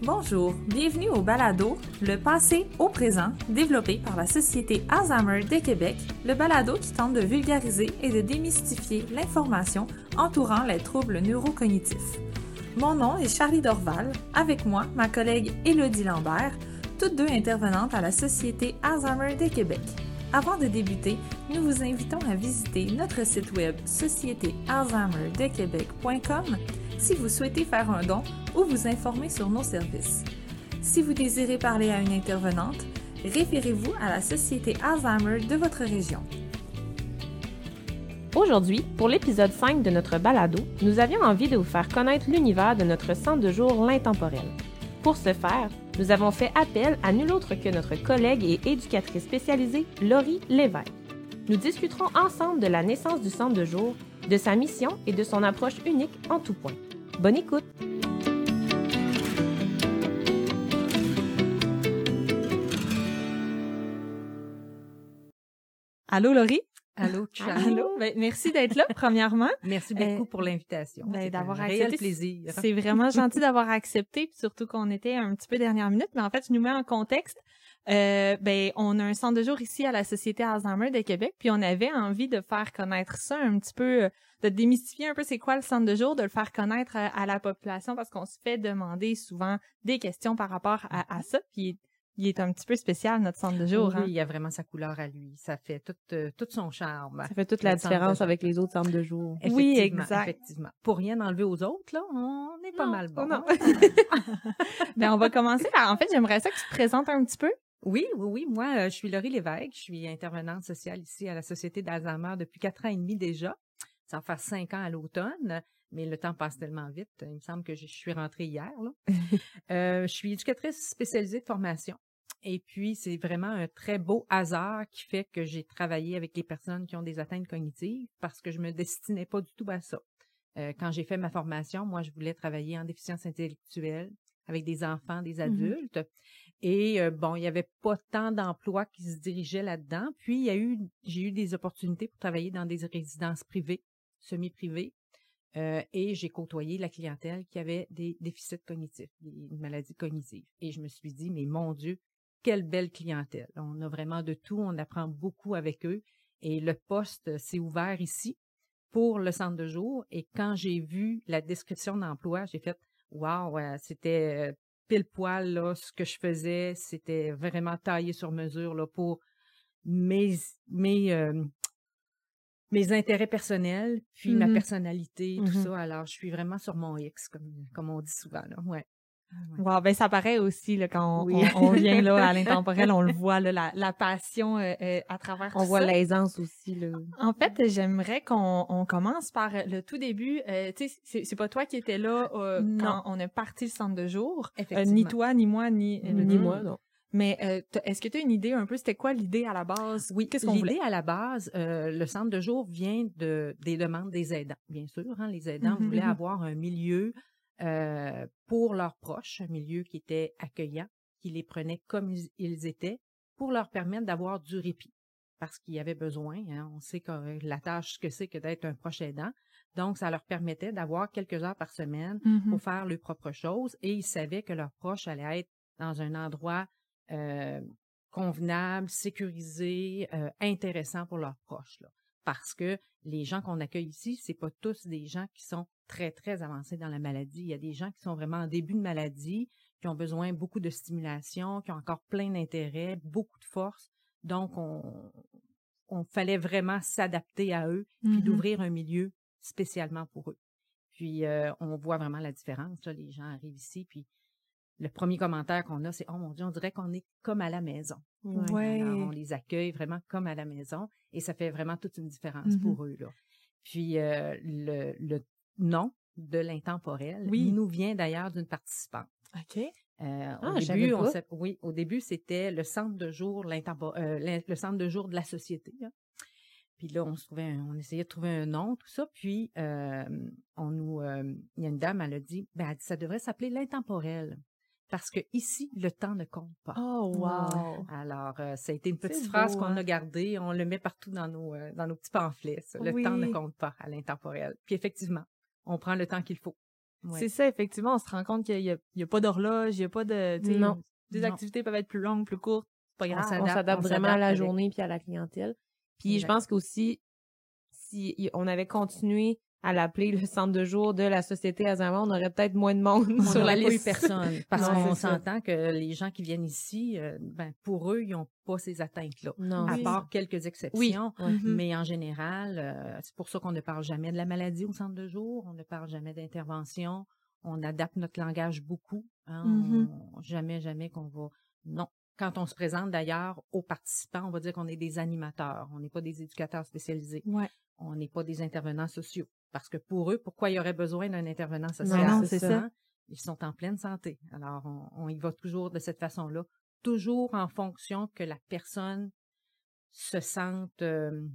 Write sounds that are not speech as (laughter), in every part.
Bonjour, bienvenue au Balado, le passé au présent, développé par la Société Alzheimer de Québec, le balado qui tente de vulgariser et de démystifier l'information entourant les troubles neurocognitifs. Mon nom est Charlie Dorval, avec moi ma collègue Élodie Lambert, toutes deux intervenantes à la Société Alzheimer de Québec. Avant de débuter, nous vous invitons à visiter notre site web sociétéalzheimerdequebec.com si vous souhaitez faire un don ou vous informer sur nos services. Si vous désirez parler à une intervenante, référez-vous à la Société Alzheimer de votre région. Aujourd'hui, pour l'épisode 5 de notre balado, nous avions envie de vous faire connaître l'univers de notre centre de jour L'Intemporel. Pour ce faire, nous avons fait appel à nul autre que notre collègue et éducatrice spécialisée, Laurie Lévesque. Nous discuterons ensemble de la naissance du centre de jour, de sa mission et de son approche unique en tout point. Bonne écoute! Allô Laurie? Allô, Charlie. Allô? Ben, merci d'être là, premièrement. (laughs) Merci beaucoup Euh, pour l'invitation. ben, C'est d'avoir un réel accepté. plaisir. C'est vraiment gentil d'avoir accepté, puis surtout qu'on était un petit peu dernière minute, mais en fait, je nous mets en contexte. Euh, ben, on a un centre de jour ici à la Société Alzheimer de Québec, puis on avait envie de faire connaître ça un petit peu, euh, de démystifier un peu c'est quoi le centre de jour, de le faire connaître à, à la population parce qu'on se fait demander souvent des questions par rapport à, à ça, puis il est un petit peu spécial notre centre de jour. Oui, hein. il y a vraiment sa couleur à lui. Ça fait tout, euh, tout son charme. Ça fait toute la différence avec les autres centres de jour. Oui, Effectivement, exact. Effectivement. Pour rien enlever aux autres, là, on est pas Non, mal bon. non. (laughs) Ben, on va commencer par, en fait, j'aimerais ça que tu te présentes un petit peu. Oui, oui, oui. Moi, je suis Laurie Lévesque. Je suis intervenante sociale ici à la Société d'Alzheimer depuis quatre ans et demi déjà. Ça va faire cinq ans à l'automne, mais le temps passe tellement vite. Il me semble que je suis rentrée hier. Là. (laughs) Euh, je suis éducatrice spécialisée de formation. Et puis, c'est vraiment un très beau hasard qui fait que j'ai travaillé avec les personnes qui ont des atteintes cognitives parce que je me destinais pas du tout à ça. Euh, quand j'ai fait ma formation, moi, je voulais travailler en déficience intellectuelle avec des enfants, des adultes. Et euh, bon, il y avait pas tant d'emplois qui se dirigeaient là-dedans. Puis, il y a eu, j'ai eu des opportunités pour travailler dans des résidences privées, semi-privées. Euh, et j'ai côtoyé la clientèle qui avait des déficits cognitifs, des maladies cognitives. Et je me suis dit, mais mon Dieu, quelle belle clientèle. On a vraiment de tout, on apprend beaucoup avec eux. Et le poste s'est ouvert ici pour le centre de jour. Et quand j'ai vu la description d'emploi, j'ai fait, wow, c'était euh, pile poil là, ce que je faisais. C'était vraiment taillé sur mesure là, pour mes, mes, euh, mes intérêts personnels, puis ma Mhm. personnalité, tout Mhm. ça. Alors, je suis vraiment sur mon X, comme, comme on dit souvent. Là. Ouais. Ouais. Wow, ben ça paraît aussi là, quand on, Oui. on- on vient là à (laughs) l'intemporel, on le voit là, la, la passion euh, euh, à travers On tout voit l'aisance aussi, là. En fait, j'aimerais qu'on on commence par le tout début. Euh, tu sais, c'est- pas toi qui étais là euh, quand on a parti le centre de jour. Euh, ni toi, ni moi, ni. Ni moi, non. Mais euh, est-ce que tu as une idée un peu, c'était quoi l'idée à la base? Oui, Qu'est-ce qu'on voulait? l'idée à la base, euh, le centre de jour vient de des demandes des aidants, bien sûr. Hein, les aidants Mhm, voulaient mhm. avoir un milieu euh, pour leurs proches, un milieu qui était accueillant, qui les prenait comme ils, étaient, pour leur permettre d'avoir du répit, parce qu'il y avait besoin. hein, on sait que euh, la tâche ce que c'est que d'être un proche aidant, donc ça leur permettait d'avoir quelques heures par semaine Mhm. pour faire leurs propres choses et ils savaient que leurs proches allaient être dans un endroit euh, convenable, sécurisé, euh, intéressant pour leurs proches. Là. Parce que les gens qu'on accueille ici, c'est pas tous des gens qui sont très, très avancés dans la maladie. Il y a des gens qui sont vraiment en début de maladie, qui ont besoin beaucoup de stimulation, qui ont encore plein d'intérêt, beaucoup de force. Donc, on, on fallait vraiment s'adapter à eux, puis Mhm. d'ouvrir un milieu spécialement pour eux. Puis, euh, on voit vraiment la différence. Là, les gens arrivent ici, puis le premier commentaire qu'on a, c'est « Oh mon Dieu, on dirait qu'on est comme à la maison. Ouais. Alors, on les accueille vraiment comme à la maison et ça fait vraiment toute une différence Mhm. pour eux. Là. Puis, euh, le, le nom de l'intemporel Oui. nous vient d'ailleurs d'une participante. OK. Euh, Ah, au début, on oui, au début, c'était le centre de jour, euh, le centre de jour de la société. là. Puis là, on se trouvait, un- on essayait de trouver un nom, tout ça. Puis euh, on nous, euh, il y a une dame, elle a dit, ben, elle dit, ça devrait s'appeler l'intemporel, parce que ici, le temps ne compte pas. Oh, wow. Alors, ça a été une petite phrase qu'on hein? a gardée, on le met partout dans nos, dans nos petits pamphlets. ça. Le Oui. temps ne compte pas à l'intemporel. Puis effectivement, on prend le temps qu'il faut. Ouais. C'est ça, effectivement, on se rend compte qu'il y a, il y a pas d'horloge, il y a pas de, Non. des Non. activités peuvent être plus longues, plus courtes, pas On grave. s'adapte. on s'adapte on vraiment à la avec- journée puis à la clientèle. Puis je pense qu'aussi, si on avait continué à l'appeler le centre de jour de la société Alzheimer, on aurait peut-être moins de monde On sur la n'aurait pas eu liste. personne. (laughs) Parce qu'on s'entend que les gens qui viennent ici, euh, ben, pour eux, ils n'ont pas ces atteintes-là. Non. À Oui. part quelques Oui. exceptions. Mhm. Mais en général, euh, c'est pour ça qu'on ne parle jamais de la maladie au centre de jour, on ne parle jamais d'intervention, on adapte notre langage beaucoup. hein, Mhm. on- jamais, jamais qu'on va... Non. Quand on se présente d'ailleurs aux participants, on va dire qu'on est des animateurs, on n'est pas des éducateurs spécialisés, Ouais. On n'est pas des intervenants sociaux. Parce que pour eux, pourquoi il y aurait besoin d'un intervenant social? non, c'est c'est ça. ça. Ils sont en pleine santé. Alors, on, on y va toujours de cette façon-là, toujours en fonction que la personne se sente euh,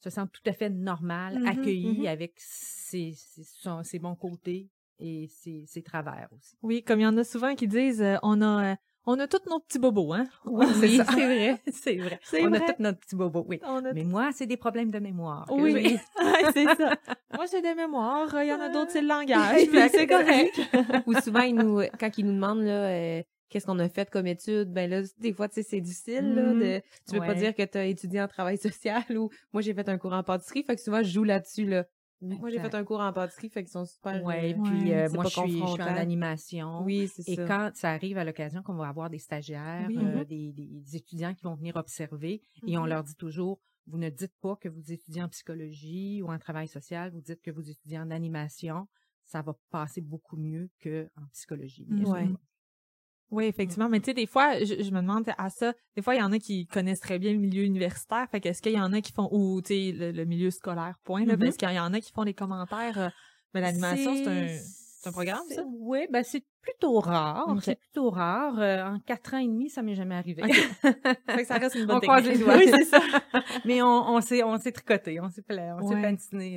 se sente tout à fait normale, Mhm, accueillie mhm. avec ses, ses, son- ses bons côtés et ses, ses travers aussi. Oui, comme il y en a souvent qui disent, euh, on a, euh, on a tous nos petits bobos, hein? (laughs) Oui, (laughs) c'est vrai. C'est vrai. On vrai. a tous notre petit bobo, oui. A Mais moi, c'est des problèmes de mémoire. Oui, j'ai. (laughs) c'est ça. Moi, j'ai des mémoires, il y en a d'autres, c'est le langage, c'est correct. Ou souvent, ils nous, quand ils nous demandent là, euh, qu'est-ce qu'on a fait comme études, ben là, des fois, tu sais, c'est difficile. Là, Mhm. de, tu veux pas dire que tu as étudié en travail social ou moi, j'ai fait un cours en pâtisserie. Fait que souvent, je joue là-dessus. Là. Moi, j'ai fait un cours en pâtisserie, fait qu'ils sont super... Ouais, euh, puis euh, c'est moi, pas je suis, je suis en animation. Oui, c'est Et ça. quand ça arrive à l'occasion qu'on va avoir des stagiaires, Oui. euh, Mhm. des, des étudiants qui vont venir observer, et on Mhm. leur dit toujours, vous ne dites pas que vous étudiez en psychologie ou en travail social, vous dites que vous étudiez en animation. Ça va passer beaucoup mieux qu'en psychologie. bien sûr. Ouais. Oui, effectivement. Mais tu sais, des fois, je, je me demande à ça, des fois, il y en a qui connaissent très bien le milieu universitaire. Fait qu'est-ce qu'il y en a qui font, ou tu sais, le, le milieu scolaire, point, là, Mhm. parce qu'il y en a qui font des commentaires. euh, mais l'animation, c'est un, c'est un programme, ça? Oui, ben c'est plutôt rare. C'est plutôt rare. Euh, en quatre ans et demi, ça m'est jamais arrivé. (laughs) Fait que ça reste une bonne on croise les technique. doigts. Oui, c'est ça. (laughs) Mais on, on s'est on s'est tricoté, on s'est on s'est Ouais.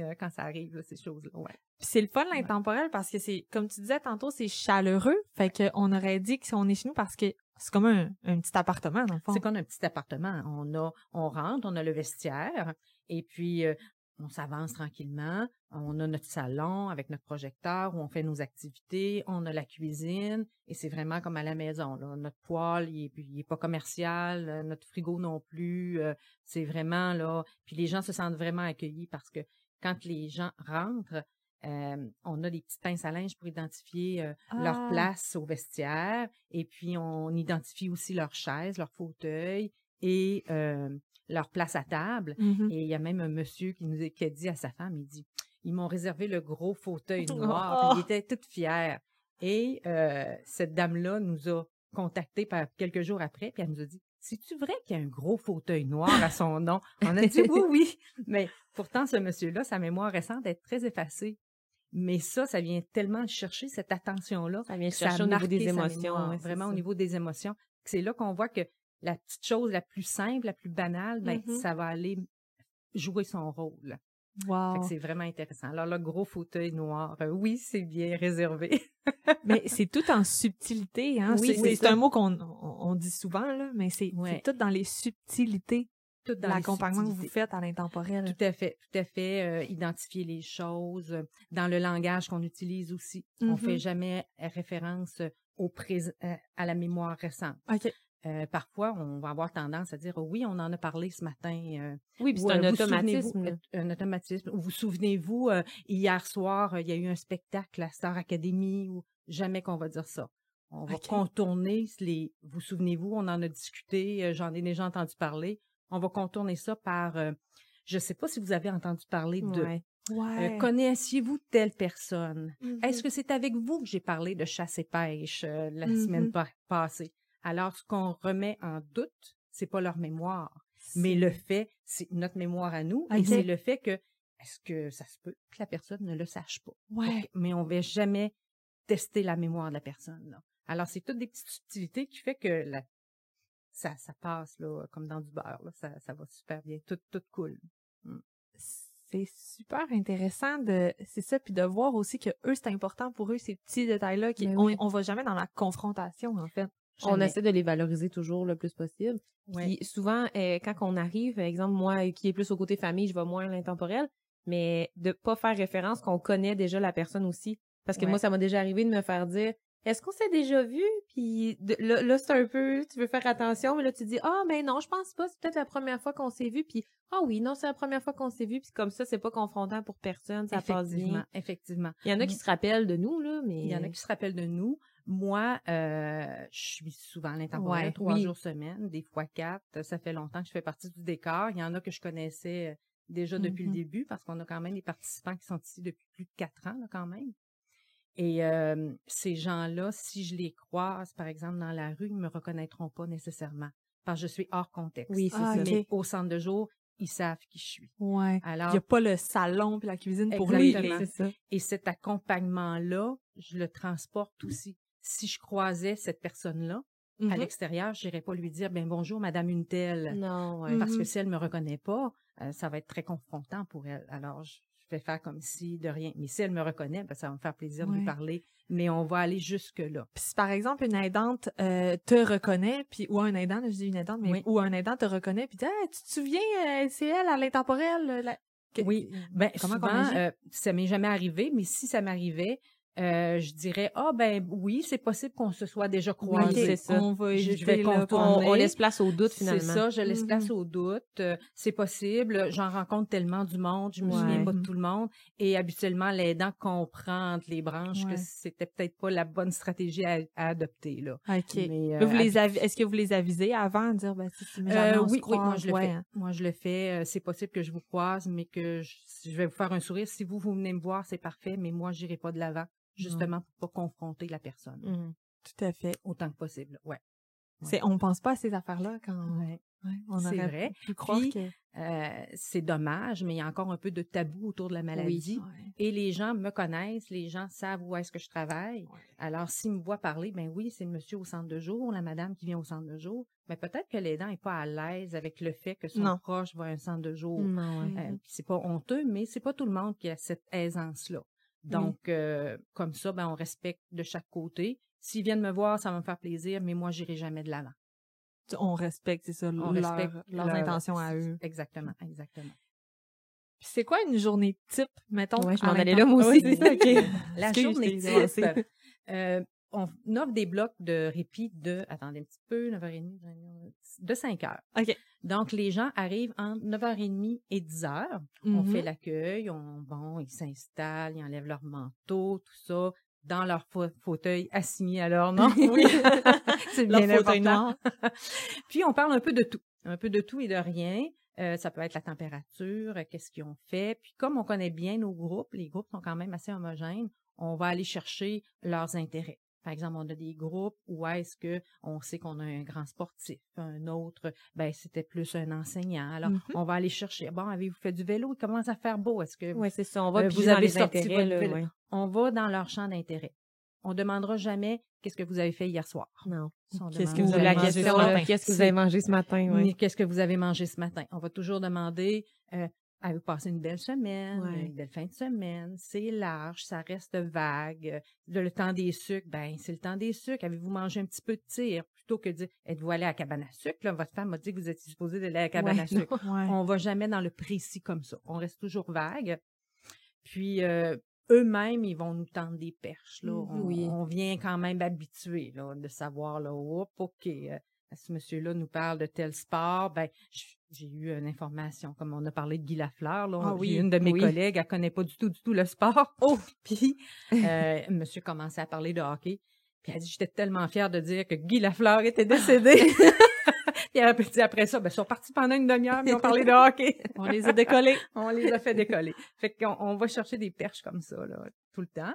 euh, quand ça arrive, là, ces choses-là. Ouais. C'est le fun, l'intemporel, parce que c'est, comme tu disais tantôt, c'est chaleureux. Fait qu'on aurait dit que si on est chez nous parce que c'est comme un, un petit appartement, dans le fond. C'est comme un petit appartement. On a, on rentre, on a le vestiaire, et puis euh, on s'avance tranquillement. On a notre salon avec notre projecteur où on fait nos activités. On a la cuisine, et c'est vraiment comme à la maison. Là. Notre poêle, il est, il est pas commercial. euh, Notre frigo non plus. euh, c'est vraiment là. Puis les gens se sentent vraiment accueillis parce que quand les gens rentrent, euh, on a des petites pinces à linge pour identifier euh, leur Ah. place au vestiaire et puis on identifie aussi leurs chaises, leurs fauteuils et euh, leur place à table. Mhm. Et il y a même un monsieur qui nous a, qui a dit à sa femme, il dit, ils m'ont réservé le gros fauteuil (laughs) noir. Oh. Il était tout fier. Et euh, cette dame-là nous a contactés par quelques jours après, puis elle nous a dit, c'est-tu vrai qu'il y a un gros fauteuil noir à son nom? On a dit oui, oui. Mais pourtant, ce monsieur-là, sa mémoire récente est très effacée. Mais ça, ça vient tellement chercher cette attention-là. Ça vient ça chercher au niveau des émotions. mémoire, ouais, c'est vraiment au niveau des émotions. C'est là qu'on voit que la petite chose la plus simple, la plus banale, ben, Mhm. ça va aller jouer son rôle. Wow. c'est vraiment intéressant. Alors, le gros fauteuil noir, euh, oui, c'est bien réservé. (laughs) Mais c'est tout en subtilité, hein. Oui, c'est, un mot qu'on on, on dit souvent, là, mais c'est, Ouais. tout dans les subtilités Tout dans les l'accompagnement que vous faites à l'intemporel. Tout à fait, tout à fait. euh, identifier les choses euh, dans le langage qu'on utilise aussi. On Mhm. fait jamais référence au à la mémoire récente. Euh, parfois, on va avoir tendance à dire oh oui, on en a parlé ce matin. euh, Oui, puis c'est un euh, vous automatisme. Un automatisme. Ou vous souvenez-vous, hier soir, il y a eu un spectacle à Star Academy ou jamais qu'on va dire ça. On va contourner les. Vous souvenez-vous, on en a discuté, j'en ai déjà entendu parler. On va contourner ça par. je sais pas si vous avez entendu parler de. Ouais. euh. Connaissiez-vous telle personne? Est-ce que c'est avec vous que j'ai parlé de chasse et pêche euh, la semaine pa- passée? Alors, ce qu'on remet en doute, c'est pas leur mémoire, mais le fait, c'est notre mémoire à nous, et c'est le fait que, est-ce que ça se peut que la personne ne le sache pas? Ouais. Mais on va jamais tester la mémoire de la personne. Là. Alors, c'est toutes des petites subtilités qui fait que la- ça, ça passe là, comme dans du beurre. Là. Ça, ça va super bien. Tout, tout cool. C'est super intéressant de, c'est ça, puis de voir aussi que eux, c'est important pour eux, ces petits détails-là, qui, Ben on, on va jamais dans la confrontation, en fait. On essaie de les valoriser toujours le plus possible. Puis souvent, euh, quand on arrive, par exemple, moi qui est plus au côté famille, je vais moins à l'intemporel. mais de pas faire référence qu'on connaît déjà la personne aussi. Parce que Ouais. moi, ça m'a déjà arrivé de me faire dire Est-ce qu'on s'est déjà vu? Puis de- là, là, c'est un peu, tu veux faire attention, mais là, tu dis Ah, mais non, je pense pas, c'est peut-être la première fois qu'on s'est vu. Puis Ah oui, non, c'est la première fois qu'on s'est vu. Puis comme ça, c'est pas confrontant pour personne, ça passe effectivement, bien. effectivement. Il y en a qui se rappellent de nous, là, mais. Il y en a qui se rappellent de nous. Moi, euh, je suis souvent à l'intemporel, Ouais, trois oui. jours semaine, des fois quatre. Ça fait longtemps que je fais partie du décor. Il y en a que je connaissais euh, déjà depuis Mm-hmm. Mhm. le début parce qu'on a quand même des participants qui sont ici depuis plus de quatre ans, là, quand même. Et euh, ces gens-là, si je les croise, par exemple, dans la rue, ils me reconnaîtront pas nécessairement parce que je suis hors contexte. Oui, c'est Ah, ça. Mais au centre de jour, ils savent qui je suis. Ouais. Alors, Il n'y a pas le salon puis la cuisine pour Exactement. lui. c'est ça. Et cet accompagnement-là, je le transporte aussi. Si je croisais cette personne-là à Mhm. l'extérieur, je n'irais pas lui dire ben bonjour madame une telle Non, ouais. parce que Mhm. si elle me reconnaît pas, euh, ça va être très confrontant pour elle. Alors je vais faire comme si de rien. Mais si elle me reconnaît, ben, ça va me faire plaisir de lui parler. Mais on va aller jusque là. Puis si par exemple une aidante euh, te reconnaît, puis ou un aidant, je dis une aidante, mais Oui. ou un aidant te reconnaît, puis dit Hey, tu te souviens, euh, c'est elle à l'intemporel. la- que- Oui. Ben Comment souvent, euh, ça m'est jamais arrivé, mais si ça m'arrivait, euh, je dirais ah ben oui, c'est possible qu'on se soit déjà Oui, c'est ça. On va Je- vais là, On, on laisse place au doute, finalement. C'est ça, je laisse place au doute. Euh, c'est possible, j'en rencontre tellement du monde, je me Ouais. souviens pas de tout le monde. Et habituellement, l'aidant comprend entre les branches Ouais. que c'était peut-être pas la bonne stratégie à, à adopter. Là. Ok. Vous euh, les Est-ce que vous les avisez avant de dire ben, si, si jamais euh, on se oui, oui, moi je le fais. Moi je le fais. Euh, C'est possible que je vous croise, mais que je, je vais vous faire un sourire. Si vous, vous venez me voir, c'est parfait, mais moi, j'irai pas de l'avant, justement pour pas confronter la personne Mhm. Tout à fait. autant que possible. Ouais. C'est, on pense pas à ces affaires-là quand Ouais. ouais, on C'est aurait vrai. pu croire Puis, que. Euh, c'est dommage, mais il y a encore un peu de tabou autour de la maladie. Ouais. Et les gens me connaissent, les gens savent où est-ce que je travaille. Ouais. Alors, s'ils me voient parler, ben oui, c'est le monsieur au centre de jour, la madame qui vient au centre de jour. Mais peut-être que l'aidant n'est pas à l'aise avec le fait que son Non. proche va à un centre de jour. Non, ouais. Euh, c'est pas honteux, mais c'est pas tout le monde qui a cette aisance-là. Donc, euh, comme ça, ben, on respecte de chaque côté. S'ils viennent me voir, ça va me faire plaisir, mais moi, j'irai jamais de l'avant. On respecte, c'est ça, On leur- respecte leurs leur- intentions à eux. Exactement, exactement. Puis c'est quoi une journée type, mettons? Ouais, je m'en allais là, moi Oui, aussi. c'est ça, ok. (laughs) La journée type, euh, on offre des blocs de répit de, attendez un petit peu, 9h30, de 5 heures. OK. Donc, les gens arrivent entre 9h30 et 10h. On Mhm. fait l'accueil, on, bon, ils s'installent, ils enlèvent leur manteau, tout ça, dans leur fa- fauteuil assigné à leur nom. (laughs) Oui. (laughs) c'est Leur bien fauteuil noir. (laughs) Puis, on parle un peu de tout. Un peu de tout et de rien. Euh, ça peut être la température, euh, qu'est-ce qu'ils ont fait. Puis, comme on connaît bien nos groupes, les groupes sont quand même assez homogènes, on va aller chercher leurs intérêts. Par exemple, on a des groupes où est-ce que on sait qu'on a un grand sportif, un autre, ben c'était plus un enseignant. Alors, Mhm. on va aller chercher. Bon, avez-vous fait du vélo? Il commence à faire beau. Est-ce que Ouais, c'est ça. On va Euh, vous avez les sorti intérêts, votre là, vélo. ouais. on va dans leur champ d'intérêt On demandera jamais qu'est-ce que vous avez fait hier soir. Non. Qu'est-ce que vous Ou avez mangé question, ce matin? qu'est-ce que vous avez mangé ce matin? Qu'est-ce que vous avez mangé ce matin. On va toujours demander euh, avez-vous passé une belle semaine, Ouais. une belle fin de semaine, c'est large, ça reste vague. Le temps des sucres, ben c'est le temps des sucres. Avez-vous mangé un petit peu de tir? Plutôt que de dire êtes-vous allé à la cabane à sucre? Là, votre femme m'a dit que vous étiez supposé d'aller à la cabane Ouais, à (laughs) sucre. Ouais. On va jamais dans le précis comme ça. On reste toujours vague. Puis euh, eux-mêmes, ils vont nous tendre des perches. Là. Mhm, On, oui. on vient quand même habitué de savoir là, Oup, OK, euh, ce monsieur-là nous parle de tel sport, ben j'ai eu une information, comme on a parlé de Guy Lafleur, là, Ah oui, une de mes oui. collègues, elle connaît pas du tout, du tout le sport. (laughs) Oh! (laughs) Puis, euh, (laughs) monsieur commençait à parler de hockey. Puis elle dit, j'étais tellement fière de dire que Guy Lafleur était décédé. Puis elle a dit après ça, ben, ils sont partis pendant une demi-heure, mais ils ont parlé de hockey. On les a décollés. On les a fait décoller. Fait qu'on on va chercher des perches comme ça, là, tout le temps.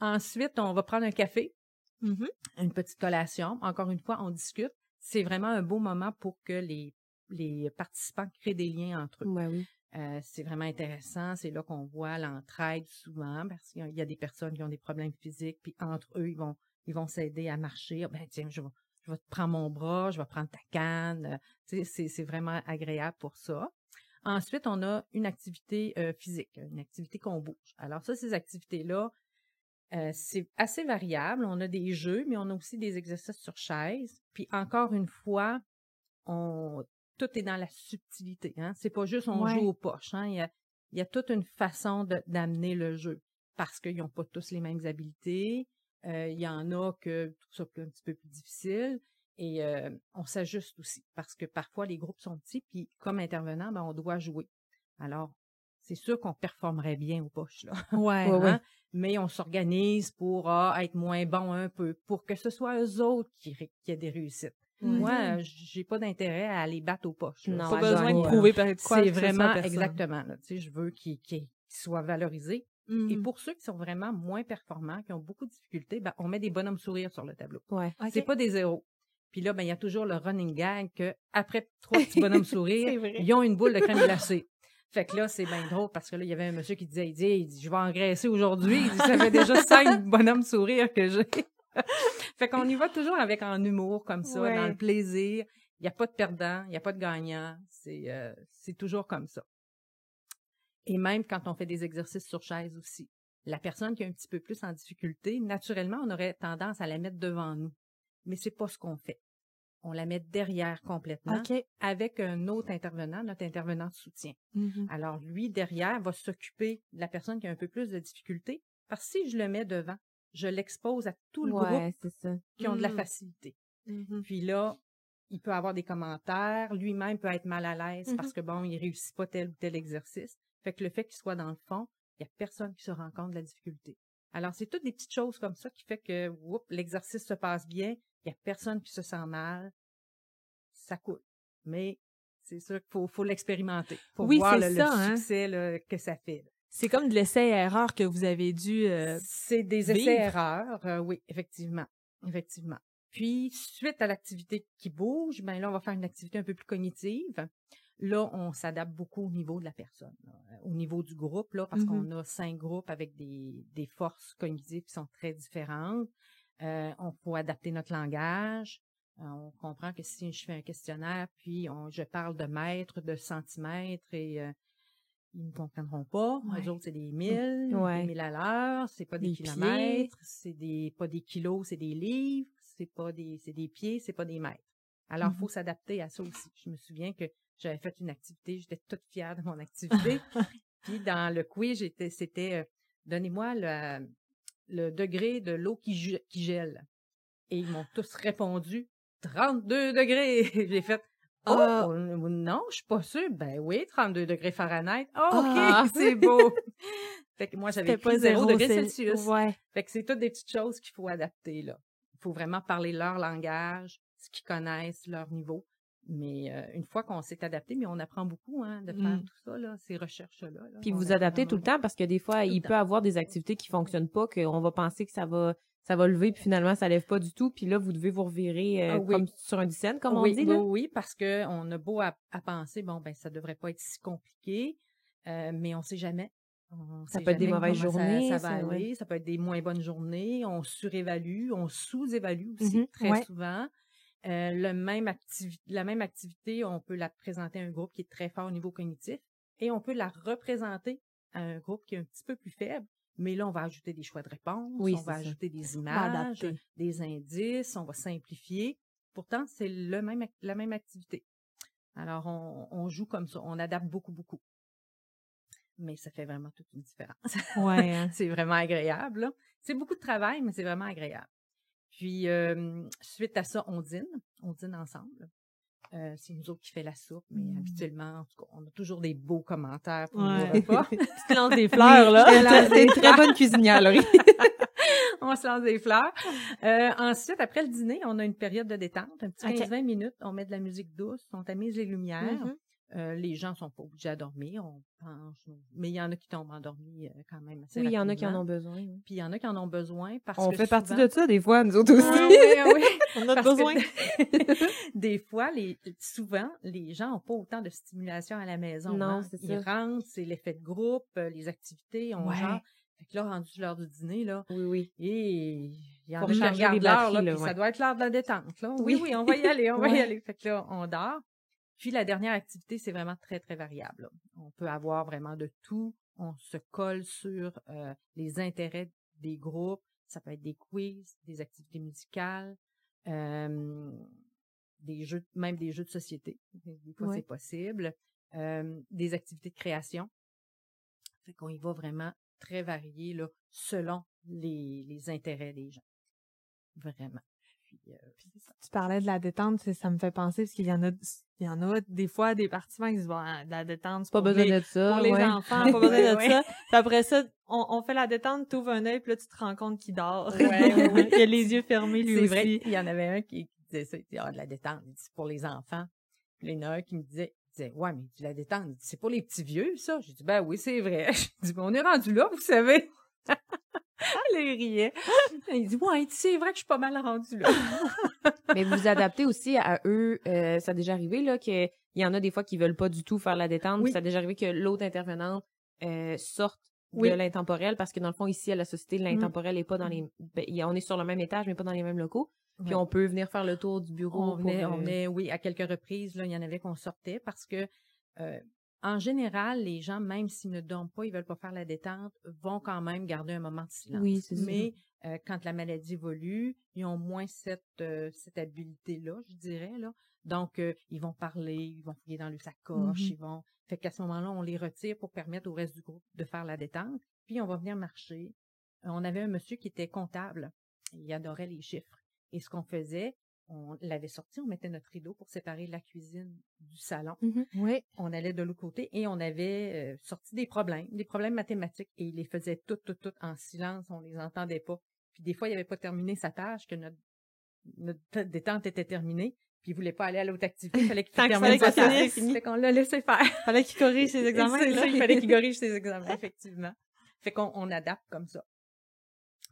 Ensuite, on va prendre un café, Mhm. une petite collation. Encore une fois, on discute. C'est vraiment un beau moment pour que les, les participants créent des liens entre eux. Ouais, oui. Euh, c'est vraiment intéressant. C'est là qu'on voit l'entraide souvent parce qu'il y a- il y a des personnes qui ont des problèmes physiques, puis entre eux, ils vont ils vont s'aider à marcher. Ah, Ben tiens, je vais, je vais te prendre mon bras, je vais prendre ta canne. Euh, tu sais, c'est, c'est vraiment agréable pour ça. Ensuite, on a une activité euh, physique, une activité qu'on bouge. Alors ça, ces activités-là, euh, c'est assez variable. On a des jeux, mais on a aussi des exercices sur chaise. Puis encore une fois, on tout est dans la subtilité. Hein? C'est pas juste on Ouais. joue aux poches. Hein? Il, y a, il y a toute une façon d'amener le jeu parce qu'ils n'ont pas tous les mêmes habiletés. Euh, il y en a que tout ça un petit peu plus difficile. Et euh, on s'ajuste aussi parce que parfois les groupes sont petits, puis comme intervenant, ben, on doit jouer. Alors, c'est sûr qu'on performerait bien aux poches, là. (laughs) Ouais, hein? Mais on s'organise pour ah, être moins bon un peu, pour que ce soit eux autres qui, qui aient des réussites. Moi, j'ai pas d'intérêt à aller battre aux poches. Non, pas besoin de prouver par quoi C'est vraiment, exactement. tu sais, je veux qu'ils soient valorisés. Et mmh. pour ceux qui sont vraiment moins performants, qui ont beaucoup de difficultés, ben, on met des bonhommes sourires sur le tableau. Ouais. C'est pas des zéros. Puis là, ben, il y a toujours le running gag que après trois (laughs) petits bonhommes sourires, ils ont une boule de crème glacée. Fait que là, c'est bien drôle parce que là, il y avait un monsieur qui disait, il dit, il dit je vais engraisser aujourd'hui. Il dit, ça fait déjà (laughs) cinq bonhommes sourires que j'ai. (laughs) fait qu'on y va toujours avec un humour comme ça, dans le plaisir. Il n'y a pas de perdant, il n'y a pas de gagnant. C'est euh, c'est toujours comme ça. Et même quand on fait des exercices sur chaise aussi. La personne qui est un petit peu plus en difficulté, naturellement, on aurait tendance à la mettre devant nous. Mais c'est pas ce qu'on fait on la met derrière complètement avec un autre intervenant, notre intervenant de soutien. Mm-hmm. Alors, lui, derrière, va s'occuper de la personne qui a un peu plus de difficultés, parce que si je le mets devant, je l'expose à tout le groupe qui ont de la mm. facilité. Mm-hmm. Puis là, il peut avoir des commentaires, lui-même peut être mal à l'aise parce mm-hmm. que bon, il réussit pas tel ou tel exercice. Fait que le fait qu'il soit dans le fond, il y a personne qui se rend compte de la difficulté. Alors, c'est toutes des petites choses comme ça qui fait que, l'exercice se passe bien, il n'y a personne qui se sent mal. Ça coûte. Mais c'est sûr qu'il faut, faut l'expérimenter pour oui, voir le, hein. succès que ça fait. C'est comme de l'essai-erreur que vous avez dû euh, C'est des essais-erreurs, euh, oui, effectivement. Effectivement. Puis, suite à l'activité qui bouge, ben là, on va faire une activité un peu plus cognitive. Là, on s'adapte beaucoup au niveau de la personne, au niveau du groupe, là, parce mm-hmm. qu'on a cinq groupes avec des, des forces cognitives qui sont très différentes. Euh, on peut adapter notre langage. Euh, on comprend que si je fais un questionnaire, puis on, je parle de mètres, de centimètres, et euh, ils ne comprendront pas. Les autres, c'est des milles, des milles à l'heure, c'est pas des, kilomètres, c'est des pas des kilos, c'est des livres, c'est pas des c'est des pieds, c'est pas des mètres. Alors, il faut mm-hmm. s'adapter à ça aussi. Je me souviens que j'avais fait une activité, j'étais toute fière de mon activité. (laughs) puis dans le quiz, j'étais, c'était donnez-moi le, le degré de l'eau qui, qui gèle. Et ils m'ont tous répondu 32 degrés. (laughs) J'ai fait Oh, ah. non, je suis pas sûre. Ben oui, 32 degrés Fahrenheit. Oh, OK, ah. (laughs) c'est beau. fait que moi, j'avais pas 0 degrés Celsius. Ouais. Fait que c'est toutes des petites choses qu'il faut adapter, là. Il faut vraiment parler leur langage, ce qu'ils connaissent, leur niveau. Mais euh, une fois qu'on s'est adapté, mais on apprend beaucoup hein, de faire mmh. tout ça, là, ces recherches-là. Puis vous adaptez tout le temps parce que des fois, il peut y avoir des activités qui fonctionnent pas, qu'on va penser que ça va ça va lever, puis finalement, ça lève pas du tout. Puis là, vous devez vous revirer euh, ah comme sur un dizaine, comme on dit. Là. Oui, parce que on a beau à, penser, bon, ben ça devrait pas être si compliqué, euh, mais on sait jamais. ça peut être des mauvaises journées. Ça, va aller, ça peut être des moins bonnes journées. On surévalue, on sous-évalue aussi mmh très souvent. Euh, le même la même activité, on peut la présenter à un groupe qui est très fort au niveau cognitif et on peut la représenter à un groupe qui est un petit peu plus faible. Mais là, on va ajouter des choix de réponse, on va ajouter des images, des indices, on va simplifier. Pourtant, c'est le même, la même activité. Alors, on, on, joue comme ça, on adapte beaucoup, beaucoup. Mais ça fait vraiment toute une différence. Ouais. Hein. (laughs) c'est vraiment agréable. C'est beaucoup de travail, mais c'est vraiment agréable. Puis, euh, suite à ça, on dîne. On dîne ensemble. Euh, c'est nous autres qui fait la soupe, mais mmh. habituellement, en tout cas, on a toujours des beaux commentaires pour ouais. nos repas. (laughs) tu te lances des (laughs) fleurs, là. T'es une très bonne cuisinière, Laurie. (laughs) on se lance des fleurs. Euh, ensuite, après le dîner, on a une période de détente, un petit 15-20 minutes. On met de la musique douce, on tamise les lumières. Mmh euh, les gens sont pas obligés à dormir, on penche, mais il y en a qui tombent endormis euh, quand même assez Oui, il y en a qui en ont besoin. Puis il y en a qui en ont besoin parce on que fait partie de ça des fois, nous autres aussi. Oui, oui. (laughs) on a besoin. (laughs) (laughs) des fois, les, souvent, les gens n'ont pas autant de stimulation à la maison. Non, hein. c'est ça. Ils rentrent, c'est l'effet de groupe, les activités, on genre. Fait que là, rendu l'heure du dîner, là. Oui, oui. Et il y en a qui regardent l'heure, là, ça doit être l'heure de la détente, là. Oui, oui, on va y aller, on va y aller. Fait que là, on dort. Puis la dernière activité, c'est vraiment très, très variable. On peut avoir vraiment de tout. On se colle sur euh, les intérêts des groupes. Ça peut être des quiz, des activités musicales, euh, des jeux, même des jeux de société. Des fois, c'est possible. Euh, des activités de création. Fait qu'on y va vraiment très varié là, selon les, les intérêts des gens. Vraiment. Puis, euh, Tu parlais de la détente, ça me fait penser parce qu'il y en a, il y en a des fois des participants qui ah, de la détente, c'est Pas besoin les- de ça. pour les ouais. enfants, pas besoin de (laughs) ça. Puis après ça, on, on fait la détente, t'ouvres un œil, puis là tu te rends compte qu'il dort. Ouais, ouais. (laughs) il a les yeux fermés lui C'est aussi. vrai, il y en avait un qui disait ça, il disait, ah, de la détente, il dit, c'est pour les enfants. Puis il y en a un qui me disait, il disait, ouais, mais de la détente, c'est pour les petits vieux, ça? J'ai dit, ben oui, c'est vrai. (laughs) J'ai dit, ben, on est rendu là, vous savez. (laughs) Elle riait. Il dit, ouais, c'est vrai que je suis pas mal rendu là. (laughs) Mais vous vous adaptez aussi à eux. euh, ça a déjà arrivé là qu'il y en a des fois qui veulent pas du tout faire la détente. Oui. Ça a déjà arrivé que l'autre intervenante euh, sorte Oui. de l'intemporel parce que dans le fond ici à la société l'intemporel est pas dans les ben, on est sur le même étage mais pas dans les mêmes locaux. Puis Ouais. on peut venir faire le tour du bureau. On euh, venait, oui, à quelques reprises, là, il y en avait qu'on sortait parce que, euh, en général, les gens, même s'ils ne dorment pas, ils veulent pas faire la détente, vont quand même garder un moment de silence. Oui, c'est ça. Mais euh, quand la maladie évolue, ils ont moins cette, euh, cette habileté-là, je dirais. Là. Donc, euh, ils vont parler, ils vont fouiller dans le sacoche, Mhm. ils vont. Fait qu'à ce moment-là, on les retire pour permettre au reste du groupe de faire la détente. Puis, on va venir marcher. Euh, on avait un monsieur qui était comptable. Il adorait les chiffres. Et ce qu'on faisait, on l'avait sorti, on mettait notre rideau pour séparer la cuisine du salon. Mhm. Oui. On allait de l'autre côté et on avait euh, sorti des problèmes, des problèmes mathématiques et il les faisait toutes, toutes, toutes en silence, on les entendait pas. Puis des fois, il avait pas terminé sa tâche, que notre, notre détente était terminée, puis il voulait pas aller à l'autre activité, il fallait (laughs) qu'il termine sa tâche. Fait qu'on l'a laissé faire. (laughs) Fallait qu'il corrige ses (laughs) examens. Ça, il fallait qu'il corrige ses examens, effectivement. Fait qu'on on adapte comme ça.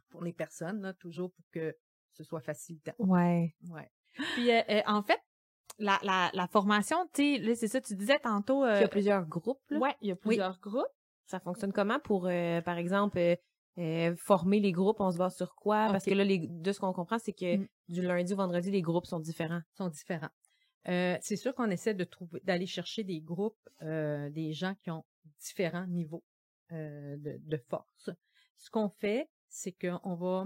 Pour les personnes, là, toujours pour que ce soit facilitant. Ouais. Ouais. Puis euh, euh, en fait, la, la, la formation, tu sais, là, c'est ça, tu disais tantôt. Il euh, y a plusieurs groupes. Là. Ouais, il y a plusieurs groupes. Ça fonctionne comment pour, euh, par exemple, euh, euh, former les groupes? On se base sur quoi? Parce que là, les, de ce qu'on comprend, c'est que Mm. du lundi au vendredi, les groupes sont différents. sont différents. Euh, c'est sûr qu'on essaie de trouver, d'aller chercher des groupes, euh, des gens qui ont différents niveaux euh, de, de force. Ce qu'on fait, c'est qu'on va,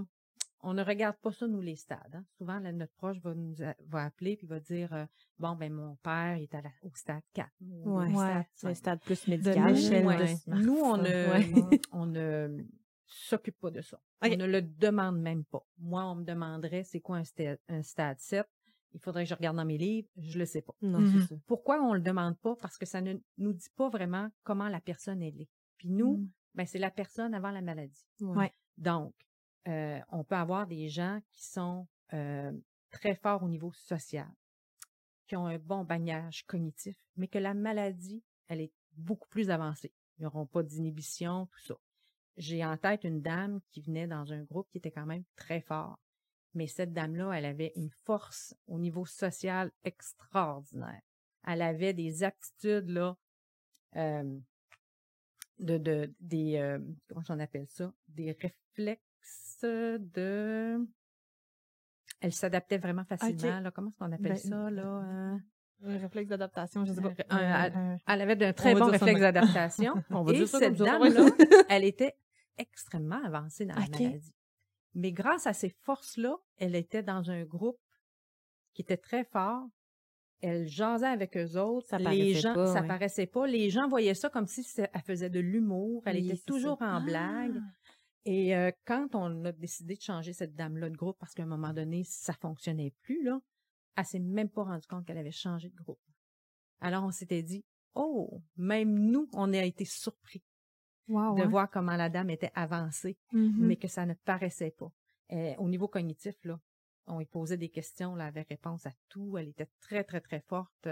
on ne regarde pas ça nous les stades. hein. Souvent, là, notre proche va nous a- va appeler puis va dire, euh, bon ben mon père est à la- au stade 4. ou au Ouais. stade C'est un 5. stade plus médical. l'échelle Ouais. de Nous, on ne, Ouais. (laughs) on ne s'occupe pas de ça. On ne le demande même pas. Moi, on me demanderait c'est quoi un stade, un stade 7. Il faudrait que je regarde dans mes livres. Je le sais pas. Non, Mhm. ça. Pourquoi on le demande pas? Parce que ça ne nous dit pas vraiment comment la personne elle est. Puis nous, Mm. ben, c'est la personne avant la maladie. Ouais. Donc, euh, on peut avoir des gens qui sont euh, très forts au niveau social, qui ont un bon bagnage cognitif, mais que la maladie, elle est beaucoup plus avancée. Ils n'auront pas d'inhibition, tout ça. J'ai en tête une dame qui venait dans un groupe qui était quand même très fort. Mais cette dame-là, elle avait une force au niveau social extraordinaire. Elle avait des aptitudes, là, euh, de, de, des, comment appelle ça? Des réflexes de, elle s'adaptait vraiment facilement, là. Comment est-ce qu'on appelle Ben, ça, là? euh? Un réflexe d'adaptation, je sais pas. Un- un- Un- un- Elle avait d'un très bon réflexe d'adaptation. (laughs) On va Et dire ça cette dame-là, (laughs) elle était extrêmement avancée dans la maladie. Mais grâce à ces forces-là, elle était dans un groupe qui était très fort. Elle jasait avec eux autres. Ça les gens, pas, ça ouais. paraissait pas. Les gens voyaient ça comme si elle faisait de l'humour. Elle Oui, était toujours ça. en blague. Et euh, quand on a décidé de changer cette dame-là de groupe parce qu'à un moment donné, ça fonctionnait plus, là, elle s'est même pas rendue compte qu'elle avait changé de groupe. Alors on s'était dit, oh, même nous, on a été surpris Wow, de ouais. voir comment la dame était avancée, Mhm. mais que ça ne paraissait pas. Euh, au niveau cognitif, là, on lui posait des questions, là, elle avait réponse à tout. Elle était très, très, très forte.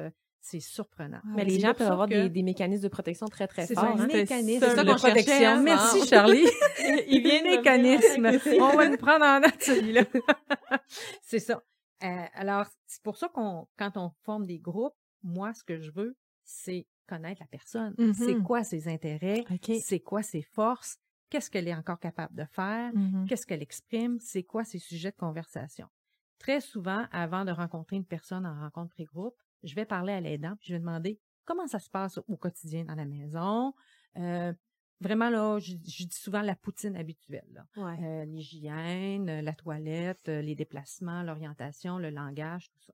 C'est surprenant. Ah, Mais les C'est gens peuvent avoir que des, des mécanismes de protection très, très C'est forts. ça, hein. mécanisme ça de qu'on cherchait, protection. hein, Merci. Charlie. (laughs) Il vient de mécanisme. On (laughs) va le prendre en note, celui-là. (laughs) c'est ça. Euh, alors, c'est pour ça qu'on, quand on forme des groupes, moi, ce que je veux, c'est connaître la personne. Mhm. C'est quoi ses intérêts? C'est quoi ses forces? Qu'est-ce qu'elle est encore capable de faire? Mhm. Qu'est-ce qu'elle exprime? C'est quoi ses sujets de conversation? Très souvent, avant de rencontrer une personne en rencontre pré-groupe, je vais parler à l'aidant puis je vais demander comment ça se passe au quotidien dans la maison. Euh, vraiment, là, je, je dis souvent la poutine habituelle. Ouais. Euh, L'hygiène, la toilette, euh, les déplacements, l'orientation, le langage, tout ça.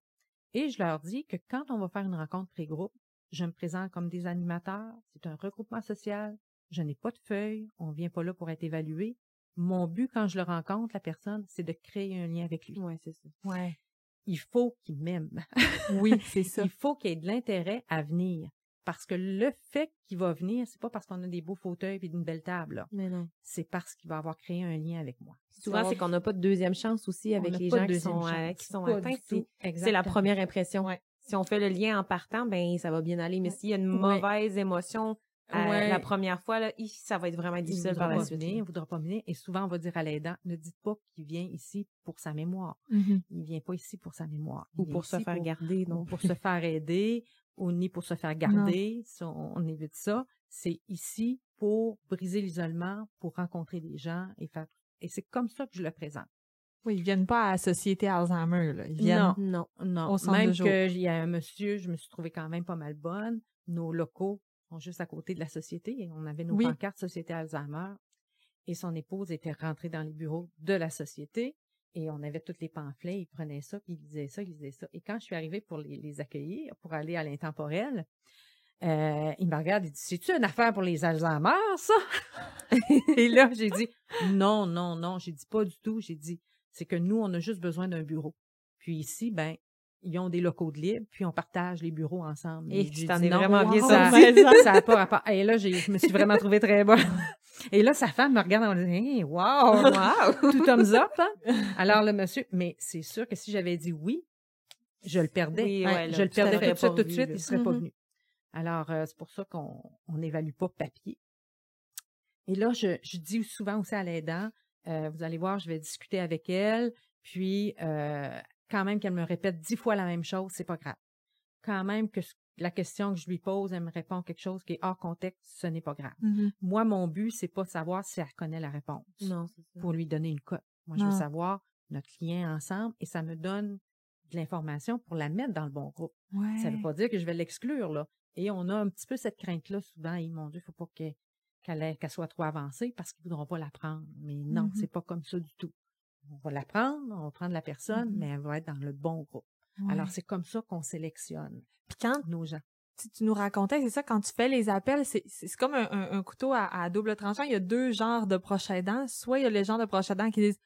Et je leur dis que quand on va faire une rencontre pré-groupe, je me présente comme des animateurs, c'est un regroupement social, je n'ai pas de feuille, on vient pas là pour être évalué. Mon but quand je le rencontre, la personne, c'est de créer un lien avec lui. Ouais, c'est ça. Ouais. Il faut qu'il m'aime. Oui, (laughs) c'est ça. Il faut qu'il y ait de l'intérêt à venir. Parce que le fait qu'il va venir, c'est pas parce qu'on a des beaux fauteuils et une belle table. Mais non. C'est parce qu'il va avoir créé un lien avec moi. Souvent, c'est qu'on n'a pas de deuxième chance aussi avec les gens de qui sont, euh, qui sont atteints. C'est la première impression. Ouais. Si on fait le lien en partant, ben ça va bien aller. Mais s'il y a une Ouais. mauvaise émotion Ouais. la première fois, là, ça va être vraiment Il difficile par la suite. venir, il voudra pas venir. Et souvent, on va dire à l'aidant, ne dites pas qu'il vient ici pour sa mémoire. Mhm. Il vient pas ici pour sa mémoire. Il Ou pour se faire garder, non? pour se faire aider, ou ni pour se faire garder. On, on évite ça. C'est ici pour briser l'isolement, pour rencontrer des gens et faire. Et c'est comme ça que je le présente. Oui, ils viennent pas à la Société Alzheimer, là. Ils viennent. Non. Non, Au centre même qu'il y a un monsieur, je me suis trouvée quand même pas mal bonne. Nos locaux juste à côté de la société. On avait nos Oui. pancartes Société Alzheimer. Et son épouse était rentrée dans les bureaux de la société. Et on avait tous les pamphlets. Il prenait ça, puis il lisait ça, il lisait ça. Et quand je suis arrivée pour les, les accueillir, pour aller à l'intemporel, euh, il me regarde, il dit, c'est-tu une affaire pour les Alzheimer, ça? (laughs) et là, j'ai dit, non, non, non. J'ai dit, pas du tout. J'ai dit, c'est que nous, on a juste besoin d'un bureau. Puis ici, ben, ils ont des locaux de libre, puis on partage les bureaux ensemble. Et tu t'en dit es vraiment bien ça, (laughs) ça a pas rapport. Et là, je me suis vraiment trouvée très bonne. Et là, sa femme me regarde en me disant, hey, wow, Wow! tout thumbs up. hein? (laughs) Alors le monsieur, mais c'est sûr que si j'avais dit oui, je le perdais. Oui, Hein, ouais, là, je le perdais tout de pas suite, tout de suite, il serait pas Mhm. venu. Alors, euh, c'est pour ça qu'on on n'évalue pas papier. Et là, je, je dis souvent aussi à l'aidant, euh, vous allez voir, je vais discuter avec elle, puis euh, quand même qu'elle me répète dix fois la même chose, c'est pas grave. Quand même que la question que je lui pose, elle me répond quelque chose qui est hors contexte, ce n'est pas grave. Mhm. Moi, mon but, c'est pas de savoir si elle connaît la réponse Non, ça. pour lui donner une cote. Moi, je veux Non. savoir notre lien ensemble et ça me donne de l'information pour la mettre dans le bon groupe. Ouais. Ça veut pas dire que je vais l'exclure, là. Et on a un petit peu cette crainte-là souvent. Et mon Dieu, faut pas que- qu'elle soit trop avancée parce qu'ils voudront pas la prendre. Mais non, Mhm. c'est pas comme ça du tout. On va la prendre, on va prendre la personne, Mhm. mais elle va être dans le bon groupe. Ouais. Alors, c'est comme ça qu'on sélectionne Puis quand nos gens. tu, tu nous racontais, c'est ça, quand tu fais les appels, c'est comme un, un- un couteau à, à double tranchant. Il y a deux genres de proches aidants. Soit il y a les gens de proches aidants qui disent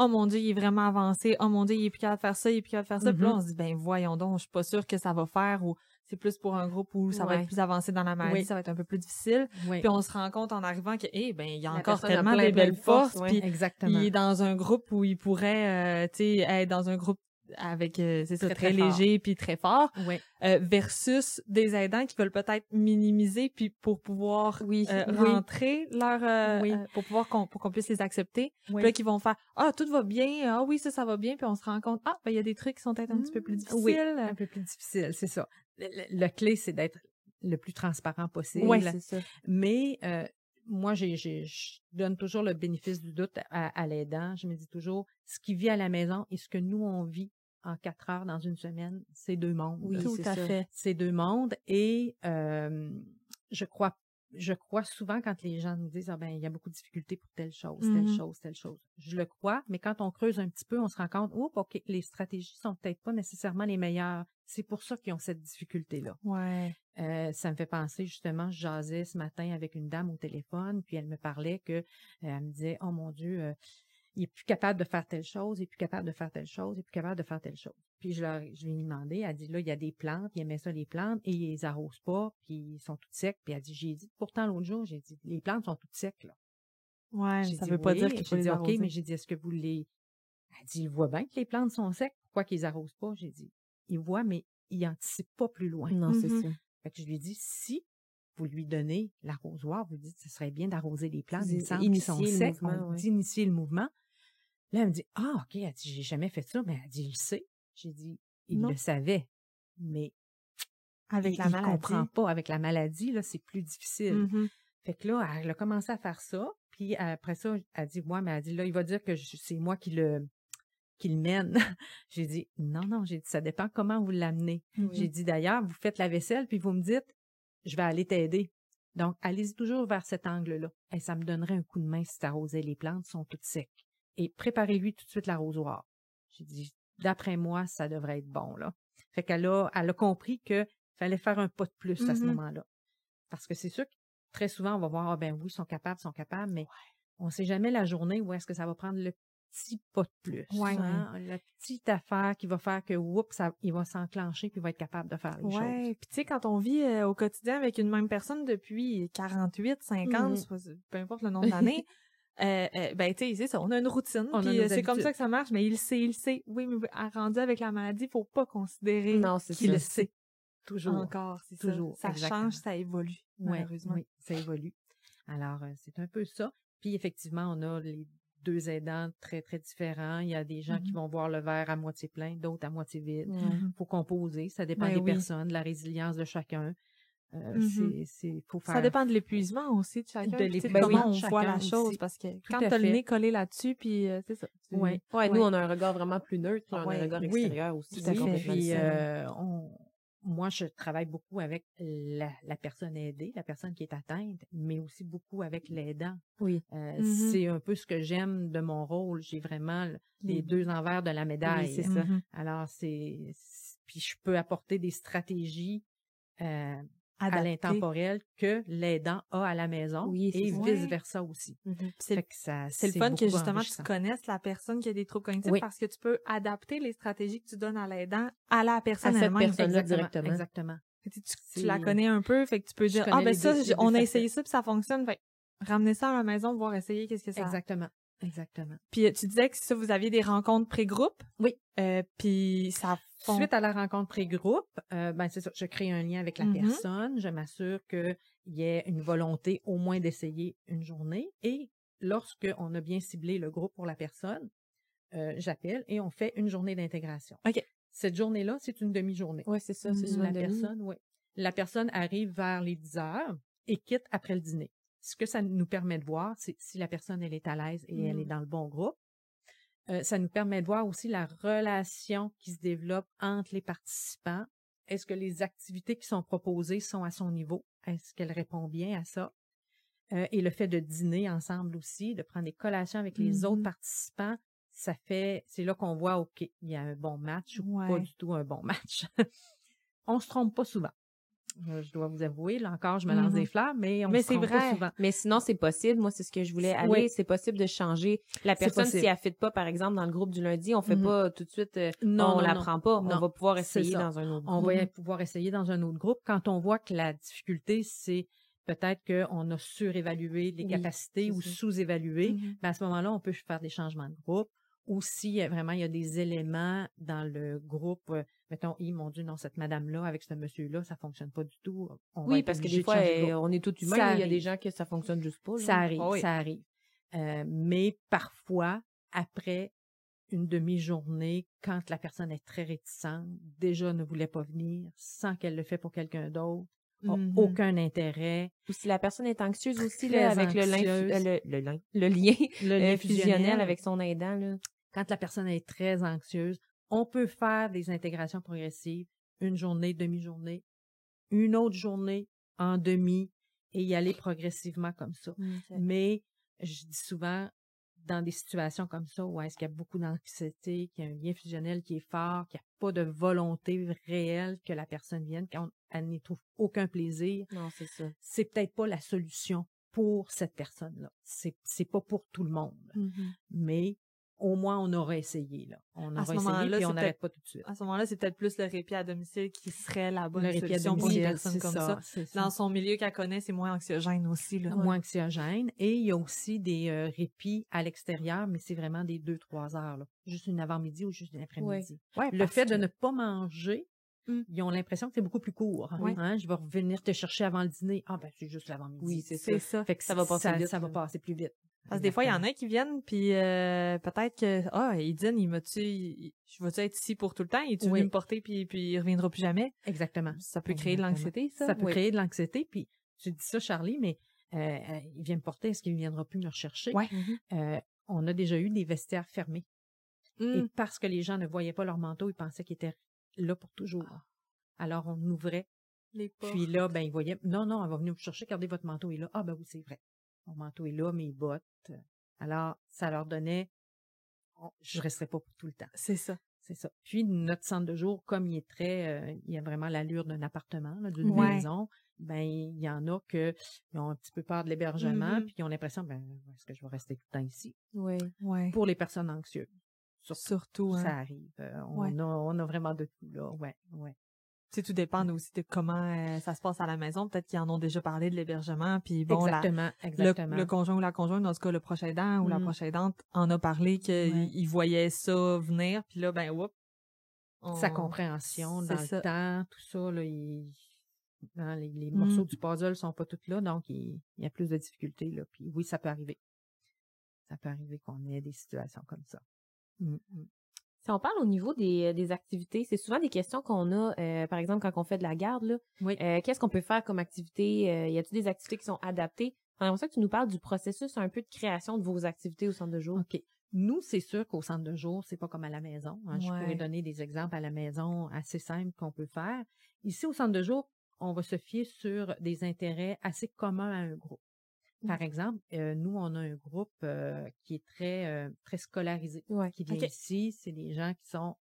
Oh mon Dieu, il est vraiment avancé. Oh mon Dieu, il est plus capable de faire ça, il est plus capable de faire ça. Puis là, Mhm. on se dit, ben voyons donc, je suis pas sûre que ça va faire ou c'est plus pour un groupe où ça va être plus avancé dans la maladie, Oui. ça va être un peu plus difficile. Oui, Puis on se rend compte en arrivant que, eh ben, il y a La encore personne a tellement plein, de plein de belles forces. puis exactement. il est dans un groupe où il pourrait, euh, tu sais, être dans un groupe avec, euh, c'est ça, Très, très, léger puis très fort, Oui, euh, versus des aidants qui veulent peut-être minimiser puis pour pouvoir Oui. euh, Oui. rentrer leur, euh, Oui. euh, pour pouvoir qu'on, pour qu'on puisse les accepter. oui. Puis là, qui vont faire, ah, tout va bien, ah oui, ça, ça va bien, puis on se rend compte, ah, ben, il y a des trucs qui sont peut-être un petit peu plus difficiles. Oui, un peu plus difficile, c'est ça. Le, le- le clé, c'est d'être le plus transparent possible. Oui, c'est ça. Mais euh, moi, j'ai, j'ai- je donne toujours le bénéfice du doute à, à l'aidant. Je me dis toujours, ce qui vit à la maison et ce que nous, on vit en quatre heures dans une semaine, c'est deux mondes. Oui, tout à ça. fait. C'est deux mondes. Et euh, je crois je crois souvent quand les gens nous disent ah ben il y a beaucoup de difficultés pour telle chose, telle Mhm. chose, telle chose. Je le crois, mais quand on creuse un petit peu, on se rend compte oups, ok, les stratégies sont peut-être pas nécessairement les meilleures. C'est pour ça qu'ils ont cette difficulté là. Ouais. Euh, ça me fait penser justement, je jasais ce matin avec une dame au téléphone, puis elle me parlait que euh, elle me disait oh mon Dieu, il est plus capable de faire telle chose, il est plus capable de faire telle chose, il est plus capable de faire telle chose. Puis je leur, je lui ai demandé, elle dit là il y a des plantes, il aimait ça les plantes et ils les arrosent pas, puis ils sont toutes secs. Puis elle dit j'ai dit pourtant l'autre jour j'ai dit les plantes sont toutes secs là. Ouais, ça dit, veut pas oui. dire qu'il faut les dit, OK, arroser. mais j'ai dit, est-ce que vous les... Elle dit, il voit bien que les plantes sont secs. Pourquoi qu'ils arrosent pas? J'ai dit, il voit, mais il anticipe pas plus loin. Non, c'est Mhm. ça. Fait que je lui ai dit, si vous lui donnez l'arrosoir, vous lui dites, ce serait bien d'arroser les plantes, il me semble qu'ils sont secs, mouvement, on ouais. dit initier le mouvement. Là, elle me dit, ah, OK, elle dit, j'ai jamais fait ça, mais elle dit, il le sait. J'ai dit, il Non. le savait, mais Avec il, la il maladie. comprend pas. Avec la maladie, là, c'est plus difficile. Mhm. Fait que là, elle a commencé à faire ça. Puis après ça, elle dit, ouais, mais elle dit, là, il va dire que c'est moi qui le, mène. (laughs) j'ai dit, non, non, j'ai dit, ça dépend comment vous l'amenez. J'ai dit, d'ailleurs, vous faites la vaisselle, puis vous me dites, je vais aller t'aider. Donc, allez-y toujours vers cet angle-là. Et ça me donnerait un coup de main si t'arrosais les plantes, sont toutes secs. Et préparez-lui tout de suite l'arrosoir. J'ai dit, d'après moi, ça devrait être bon, là. Fait qu'elle a, elle a compris que fallait faire un pas de plus à ce Mhm. moment-là. Parce que c'est sûr que très souvent, on va voir, ah ben oui, ils sont capables, ils sont capables, mais on ne sait jamais la journée où est-ce que ça va prendre le petit pas de plus. Ouais. hein, La petite affaire qui va faire que, oups, ça, il va s'enclencher puis il va être capable de faire les Ouais, choses. puis tu sais, quand on vit euh, au quotidien avec une même personne depuis 48, 50, Mhm. soit- peu importe le nombre d'années, (laughs) euh, euh, ben tu sais, c'est ça, on a une routine, puis euh, c'est comme ça que ça marche, mais il le sait, il le sait. Oui, mais à- rendu avec la maladie, faut pas considérer qu'il ça. le sait Toujours. encore, c'est ça. Toujours, Ça exactement. change, ça évolue, Ouais, malheureusement. Oui, ça évolue. Alors, euh, c'est un peu ça. Puis, effectivement, on a les deux aidants très, très différents. Il y a des gens qui Mhm. vont voir le verre à moitié plein, d'autres à moitié vide. Ouais. Mhm. faut composer. Ça dépend Ben des oui. personnes, de la résilience de chacun. Euh, c'est, c'est, faut faire. Ça dépend de l'épuisement aussi de chacun. De l'épuisement comment on voit la chose, aussi. parce que Tout quand t'as le nez collé là-dessus, puis euh, c'est ça. tu- Ouais. Ouais, nous, on a un regard vraiment plus neutre, puis on a Ouais, un regard oui, extérieur aussi. tout Puis, différent. euh, on, moi, je travaille beaucoup avec la, la personne aidée, la personne qui est atteinte, mais aussi beaucoup avec l'aidant. Oui. Euh, Mhm. C'est un peu ce que j'aime de mon rôle. J'ai vraiment le- les deux envers de la médaille. c'est ça. Mhm. Alors, c'est, c'est- puis je peux apporter des stratégies euh, à l'intemporel que l'aidant a à la maison Oui, c'est et ça. vice-versa aussi. Que ça- C'est le fun que justement tu connaisses la personne qui a des troubles cognitifs Oui. parce que tu peux adapter les stratégies que tu donnes à l'aidant à la personne cette elle-même. personne-là Exactement, directement. Exactement. Tu, tu- tu C'est- la connais un peu, fait que tu peux dire ah ben ça on a essayé ça puis ça fonctionne, fait ramener ça à la maison, voir essayer qu'est-ce que ça. Exactement. Exactement. Puis euh, tu disais que ça vous aviez des rencontres pré-groupe. Oui. Euh, puis ça Suite à la rencontre pré-groupe, euh, ben c'est ça, je crée un lien avec la Mhm. personne, je m'assure qu'il y ait une volonté au moins d'essayer une journée et lorsque on a bien ciblé le groupe pour la personne, euh, j'appelle et on fait une journée d'intégration. OK. Cette journée-là, c'est une demi-journée. Ouais, c'est ça, c'est Mhm. souvent La personne, oui. La personne arrive vers les 10 heures et quitte après le dîner. Ce que ça nous permet de voir, c'est si la personne elle est à l'aise et elle est dans le bon groupe. Euh, ça nous permet de voir aussi la relation qui se développe entre les participants. Est-ce que les activités qui sont proposées sont à son niveau? Est-ce qu'elle répond bien à ça? Euh, et le fait de dîner ensemble aussi, de prendre des collations avec les autres participants, ça fait, c'est là qu'on voit, OK, il y a un bon match ou pas du tout un bon (laughs) match. on se trompe pas souvent. Je dois vous avouer, là encore, je me lance Mhm. des fleurs, mais on Mais se c'est pas vrai. souvent. Mais sinon, c'est possible. Moi, c'est ce que je voulais aller. oui. C'est possible de changer. La personne, si elle fit pas, par exemple, dans le groupe du lundi, on fait Mhm. pas tout de suite, euh, Non, on la prend pas. On va pouvoir essayer dans un autre On groupe. va pouvoir essayer dans un autre groupe. Quand on voit que la difficulté, c'est peut-être qu'on a surévalué les Oui, capacités ou sous-évalué, Mhm. ben à ce moment-là, on peut faire des changements de groupe. Ou si vraiment il y a des éléments dans le groupe, euh, mettons, Hi, mon Dieu, non, cette madame-là avec ce monsieur-là, ça fonctionne pas du tout. On Oui, parce que des de fois, de groupe. on est tout humain. Ça Il y a des arrive. gens que ça fonctionne juste pas. là. Ça arrive, Ah oui. ça arrive. Euh, mais parfois, après une demi-journée, quand la personne est très réticente, déjà ne voulait pas venir, sans qu'elle le fait pour quelqu'un d'autre, a Mhm. aucun intérêt. Ou si la personne est anxieuse aussi, là, avec le, euh, le, (laughs) le lien Le lien fusionnel avec son aidant. Là. Quand la personne est très anxieuse, on peut faire des intégrations progressives, une journée, demi-journée, une autre journée en demi et y aller progressivement comme ça. Mais je dis souvent, dans des situations comme ça, où est-ce qu'il y a beaucoup d'anxiété, qu'il y a un lien fusionnel qui est fort, qu'il n'y a pas de volonté réelle que la personne vienne, qu'elle n'y trouve aucun plaisir, Non, c'est ça. c'est peut-être pas la solution pour cette personne-là. C'est, c'est pas pour tout le monde. Mhm. Mais au moins, on aura essayé, là. On À aura ce essayé, c'est on n'arrête pas tout de suite. À ce moment-là, c'est peut-être plus le répit à domicile qui serait la bonne Le solution pour une personne comme ça, ça. ça. Dans son milieu qu'elle connaît, c'est moins anxiogène aussi. Là. moins anxiogène. Et il y a aussi des euh, répits à l'extérieur, mais c'est vraiment des deux, trois heures. Là. Juste une avant-midi ou juste une après-midi. Ouais, Le fait de ne pas manger, Mm. ils ont l'impression que c'est beaucoup plus court. Oui. Hein? Je vais revenir te chercher avant le dîner. Ah ben c'est juste l'avant-midi. Oui, c'est C'est ça. Fait que Ça va passer ça, vite, ça va passer plus vite. Parce que des fois, il y en a qui viennent, puis euh, peut-être que, ah, il dit, il m'a-tu, il- je vais-tu être ici pour tout le temps? Il est-tu Oui. venu me porter, puis, puis il reviendra plus jamais? Exactement. Ça peut créer de l'anxiété, ça? Ça peut Oui. créer de l'anxiété. Puis tu dis ça, Charlie, mais euh, euh, il vient me porter. Est-ce qu'il ne viendra plus me rechercher? Ouais. Euh, on a déjà eu des vestiaires fermés. Mm. Et parce que les gens ne voyaient pas leur manteau, ils pensaient qu'ils étaient là pour toujours. Alors, on ouvrait. Les. Puis là, ben, ils voyaient, non, non, elle va venir vous chercher, regardez votre manteau est là. Ah, ben oui, c'est vrai. Mon manteau est là, mes bottes. Alors, ça leur donnait, on- je resterai pas pour tout le temps. C'est ça. c'est ça. Puis notre centre de jour, comme il est très, euh, il y a vraiment l'allure d'un appartement, d'une Ouais. maison, ben il y en a que ils ont un petit peu peur de l'hébergement, Mhm. puis ils ont l'impression, ben est-ce que je vais rester tout le temps ici? Oui. Ouais. Pour les personnes anxieuses, surtout, Surtout, hein. ça arrive. Euh, on Ouais. a, on a vraiment de tout là, ouais, ouais. Sais, tout dépend aussi de comment euh, ça se passe à la maison. Peut-être qu'ils en ont déjà parlé de l'hébergement, puis bon, la- exactement, le, exactement. le conjoint ou la conjointe, dans ce cas, le proche aidant ou la Mm. proche aidante, en a parlé qu'il Ouais. voyait ça venir, puis là, ben, on- Sa compréhension C'est dans ça. le temps, tout ça, là, il- hein, les, les Mm. morceaux du puzzle sont pas tous là, donc il, il y a plus de difficultés. Là. Puis oui, ça peut arriver. Ça peut arriver qu'on ait des situations comme ça. Mm, mm. Si on parle au niveau des, des activités, c'est souvent des questions qu'on a, euh, par exemple, quand on fait de la garde. Là, Oui. Euh, Qu'est-ce qu'on peut faire comme activité? Euh, y a-t-il des activités qui sont adaptées? J'aimerais ça que tu nous parles du processus un peu de création de vos activités au centre de jour. OK. Nous, c'est sûr qu'au centre de jour, c'est pas comme à la maison. hein. Je pourrais donner des exemples à la maison assez simples qu'on peut faire. Ici, au centre de jour, on va se fier sur des intérêts assez communs à un groupe. Par exemple, euh, nous, on a un groupe euh, qui est très, euh, très scolarisé. Ouais. Qui vient ici, c'est des gens qui sont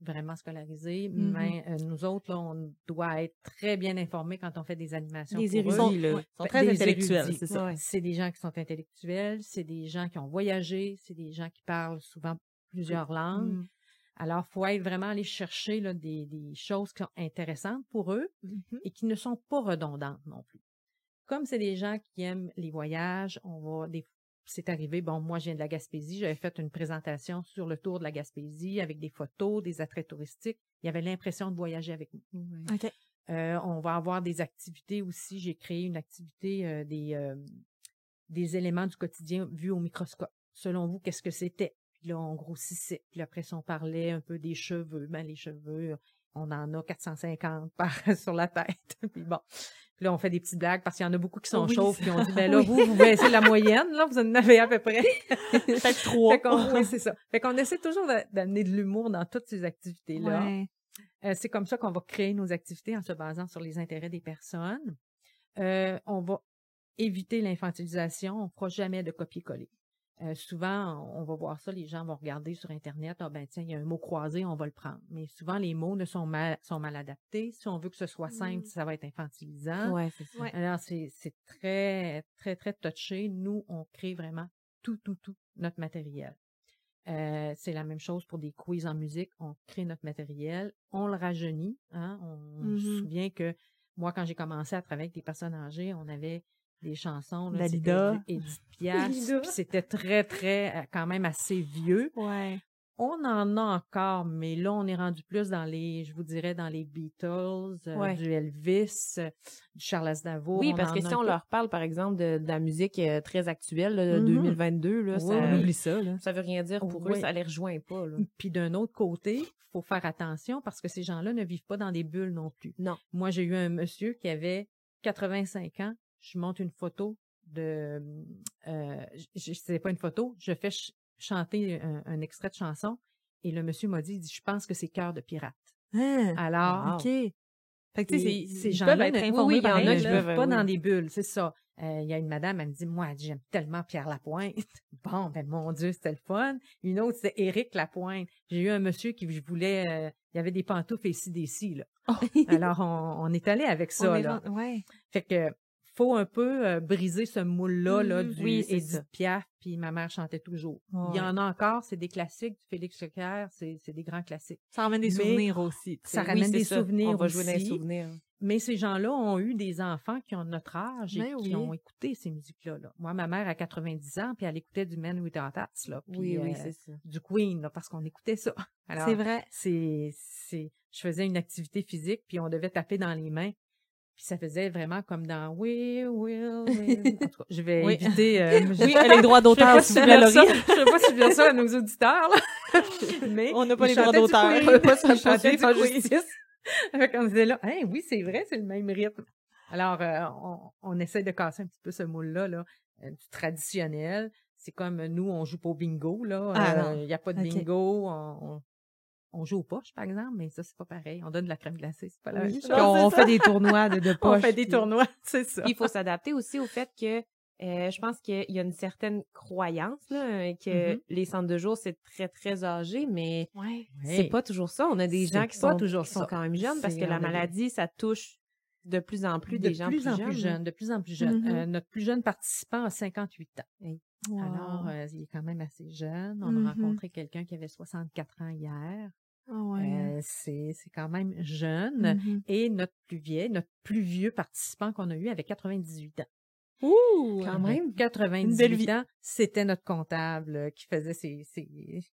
vraiment scolarisés, Mhm. mais nous autres, là, on doit être très bien informés quand on fait des animations. Pour eux. érudits, là. Ouais, ils sont Ben, très des intellectuels, c'est ça. Ouais. C'est des gens qui sont intellectuels, c'est des gens qui ont voyagé, c'est des gens qui parlent souvent plusieurs langues. Mm. Alors, faut être vraiment aller chercher là, des, des choses qui sont intéressantes pour eux Mhm. et qui ne sont pas redondantes non plus. Comme c'est des gens qui aiment les voyages, on va des c'est arrivé, bon, moi, je viens de la Gaspésie, j'avais fait une présentation sur le tour de la Gaspésie avec des photos, des attraits touristiques. Il y avait l'impression de voyager avec nous. Euh, on va avoir des activités aussi. J'ai créé une activité euh, des, euh, des éléments du quotidien vus au microscope. Selon vous, qu'est-ce que c'était? Puis là, on grossissait. Puis après, si on parlait un peu des cheveux, ben les cheveux, on en a 450 par (laughs) sur la tête. puis bon. Puis là, on fait des petites blagues parce qu'il y en a beaucoup qui sont Oui, chauves. Puis on dit, (laughs) ben là, vous, vous baissez la moyenne, là, vous en avez à peu près. Peut-être trois. Fait qu'on, oui, c'est ça. Fait qu'on essaie toujours d'a- d'amener de l'humour dans toutes ces activités-là. Ouais. Euh, c'est comme ça qu'on va créer nos activités en se basant sur les intérêts des personnes. Euh, on va éviter l'infantilisation. On ne fera jamais de copier-coller. Euh, souvent, on va voir ça, les gens vont regarder sur Internet, ah ben tiens, il y a un mot croisé, on va le prendre. Mais souvent, les mots ne sont mal, sont mal adaptés. Si on veut que ce soit simple, Mm. ça va être infantilisant. Ouais, c'est ça. Ouais. Alors, c'est c'est très, très, très touché. Nous, on crée vraiment tout, tout, tout notre matériel. Euh, c'est la même chose pour des quiz en musique. On crée notre matériel, on le rajeunit. Hein? On se souvient que moi, quand j'ai commencé à travailler avec des personnes âgées, on avait des chansons. là, Dalida. Edith (laughs) Piaf, c'était très, très, euh, quand même assez vieux. Ouais. On en a encore, mais là, on est rendu plus dans les, je vous dirais, dans les Beatles, euh, du Elvis, euh, du Charles Aznavour. Oui, parce que si on peu. leur parle, par exemple, de, de la musique euh, très actuelle, là, de Mhm. 2022, là, Oui, ça, on oublie ça, là. ça veut rien dire pour eux, Oui. ça les rejoint pas. Là. Puis d'un autre côté, faut faire attention parce que ces gens-là ne vivent pas dans des bulles non plus. Non. Moi, j'ai eu un monsieur qui avait 85 ans. Je monte une photo de, euh, c'est pas une photo, je fais ch- chanter un, un extrait de chanson et le monsieur m'a dit, il dit, je pense que c'est cœur de pirate. Hein? Alors, Wow. OK. Fait que, tu sais, c'est- ces gens-là peuvent être oui, informés oui, il y en a qui vivent pas Oui. dans des bulles, c'est ça. Euh, Il y a une madame, elle me dit, moi, j'aime tellement Pierre Lapointe. (laughs) Bon, ben mon Dieu, c'était le fun. Une autre, c'était Éric Lapointe. J'ai eu un monsieur qui voulait, euh, il y avait des pantoufles et ci, des là. Alors, on, on est allé avec (laughs) On ça, est là. Ouais. Fait que, faut un peu euh, briser ce moule-là, là, Mhm. du Oui, c'est Edith. Piaf, puis ma mère chantait toujours. Il y en a encore, c'est des classiques du Félix Leclerc, c'est c'est des grands classiques. Ça ramène des Mais souvenirs aussi. ça ramène Oui, des ça. souvenirs On va jouer aussi. souvenirs. Mais ces gens-là ont eu des enfants qui ont notre âge et qui oui. ont écouté ces musiques-là. là. Moi, ma mère a 90 ans, puis elle écoutait du Man Without Hats, là, puis, Oui, oui, euh, c'est ça. du Queen, là, parce qu'on écoutait ça. Alors, C'est vrai. c'est, c'est, je faisais une activité physique, puis on devait taper dans les mains. Puis ça faisait vraiment comme dans We Will, (laughs) Will. En tout cas, je vais Oui. éviter. euh, (laughs) je- Oui, les droits (laughs) d'auteur, pas s'il si vous plaît, ça, Laurie. je sais pas si ça à nos auditeurs, là. Mais On n'a pas les droits d'auteur. On peut pas du en Queen. justice. Fait qu'on disait là, Hein, oui, c'est vrai, c'est le même rythme. Alors, euh, on, on essaie de casser un petit peu ce moule-là, là, euh, du traditionnel. C'est comme nous, on joue pas au bingo, là. Ah, Euh. Il n'y a pas de bingo. On, on, on joue aux poches, par exemple, mais ça, c'est pas pareil. On donne de la crème glacée, c'est pas la Oui, même chose. on fait ça. des tournois de, de (laughs) On poches. fait des puis- tournois. (laughs) C'est ça. Puis il faut s'adapter aussi au fait que Euh, je pense qu'il y a une certaine croyance là, que Mhm. les centres de jour, c'est très, très âgé, mais Ouais. c'est pas toujours ça. On a des gens qui sont, toujours qui sont quand même jeunes parce que la maladie, ça touche de plus en plus de des gens plus en jeunes. plus jeunes, de plus en plus jeunes. Mhm. Euh, notre plus jeune participant a 58 ans. Wow. Alors, euh, il est quand même assez jeune. On a rencontré quelqu'un qui avait 64 ans hier. Ouais. Euh, c'est quand même jeune. Mhm. Et notre plus vieil, notre plus vieux participant qu'on a eu avait 98 ans. Ouh, Quand même. même. 98 Une belle vie. ans, c'était notre comptable euh, qui faisait ses, ses...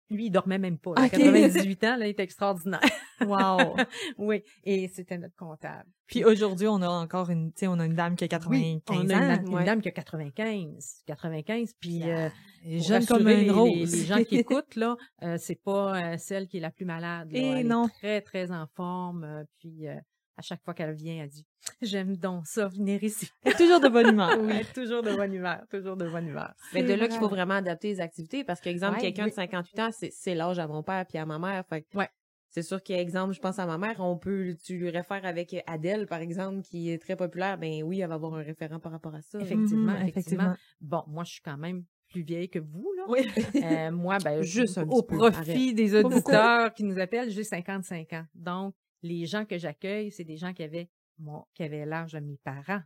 Lui, il dormait même pas. là. Ok. 98 ans, là, il était extraordinaire. (laughs) Wow. (laughs) oui, et c'était notre comptable. Puis aujourd'hui, on a encore une, tu sais, on a une dame qui a 95 Oui, on a une, ans. une ouais. dame qui a 95. 95, puis... Euh, jeune comme une les, rose. Les, les gens qui (laughs) écoutent, là, euh, c'est pas euh, celle qui est la plus malade. Là. Eh elle non. est très, très en forme. euh, puis euh, à chaque fois qu'elle vient, elle dit « J'aime donc ça, venir ici. Elle est toujours de bonne humeur. (laughs) » Oui, toujours de bonne humeur, toujours de bonne humeur. Mais de C'est là qu'il faut vrai. vraiment adapter les activités parce qu'exemple, Ouais, quelqu'un oui. de 58 ans, c'est l'âge à mon père puis à ma mère. Fait que Ouais. C'est sûr qu'exemple, je pense à ma mère, on peut, tu lui réfères avec Adèle, par exemple, qui est très populaire, ben oui, elle va avoir un référent par rapport à ça. Effectivement, Mhm, effectivement. Bon, moi, je suis quand même plus vieille que vous, là. Oui. Euh, moi, ben, (laughs) Juste un au petit peu, profit des auditeurs qui nous appellent, j'ai 55 ans. Donc, les gens que j'accueille, c'est des gens qui avaient, moi, qui avaient l'âge de mes parents.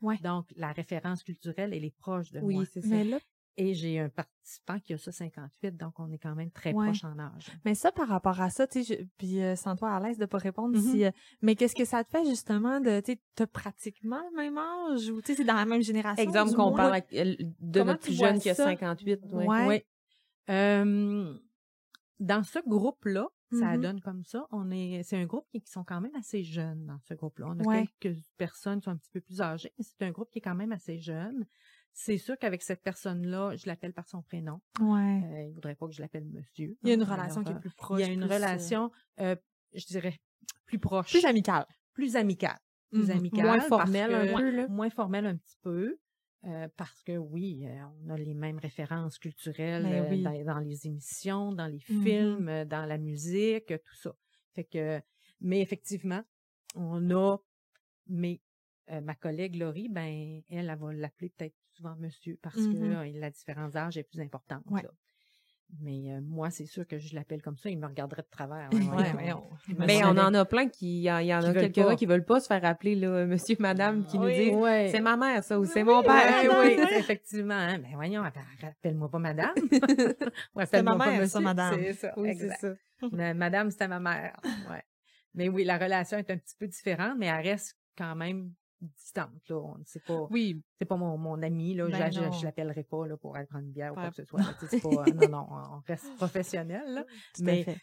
Ouais. Donc, la référence culturelle, elle est proche de Oui, moi. c'est ça. Mais là, Et j'ai un participant qui a ça 58, donc on est quand même très Ouais. proche en âge. mais ça, par rapport à ça, tu sais, je- puis euh, sens-toi à l'aise de pas répondre Mhm. si, euh, mais qu'est-ce que ça te fait justement de, tu sais, t'as pratiquement le même âge ou, tu sais, c'est dans la même génération? Exemple du qu'on moins? parle avec- euh, de Comment notre plus jeune qui a ça? 58. ouais. Ouais. Oui. Euh, dans ce groupe-là, ça Mhm. donne comme ça. On est, c'est un groupe qui, qui sont quand même assez jeunes dans ce groupe-là. On a Ouais. quelques personnes qui sont un petit peu plus âgées, mais c'est un groupe qui est quand même assez jeune. C'est sûr qu'avec cette personne-là, je l'appelle par son prénom. Ouais. Euh, il voudrait pas que je l'appelle monsieur. Il y a une Alors, relation qui est plus proche. Il y a une euh, relation, euh, je dirais, plus proche, plus amicale. plus amicale, plus Mhm. amicale, Moins formelle un peu, là. moins formelle un petit peu. Euh, parce que oui, euh, on a les mêmes références culturelles Ben euh, dans, dans les émissions, dans les Mhm. films, dans la musique, tout ça. Fait que, mais effectivement, on a, mais ma collègue Laurie, ben elle, elle va l'appeler peut-être souvent monsieur parce que Mhm. euh, la différence d'âge est plus importante. Ouais. Mais euh, moi, c'est sûr que je l'appelle comme ça, il me regarderait de travers. Ouais, voyons. voyons. (laughs) Me Mais on en a plein qui, il y, en- a quelques-uns qui veulent pas se faire appeler, là, monsieur, madame, qui nous disent, Ouais. c'est ma mère, ça, ou c'est mon père. Oui, (laughs) (laughs) effectivement. hein. Ben voyons, appelle- rappelle-moi pas madame. Ou appelle-moi ma pas mère, ça, monsieur. madame. C'est ça, Oui, c'est ça. Mais madame, c'était ma mère. Ouais. Mais oui, la relation est un petit peu différente, mais elle reste quand même distante. Là. On- C'est pas, Oui. c'est pas mon, mon ami. Là. Ben je, je, je l'appellerai pas là, pour aller prendre une bière ou quoi que ce soit. là. Pas, non, non, on reste (laughs) professionnel. Là. Tout à Mais fait.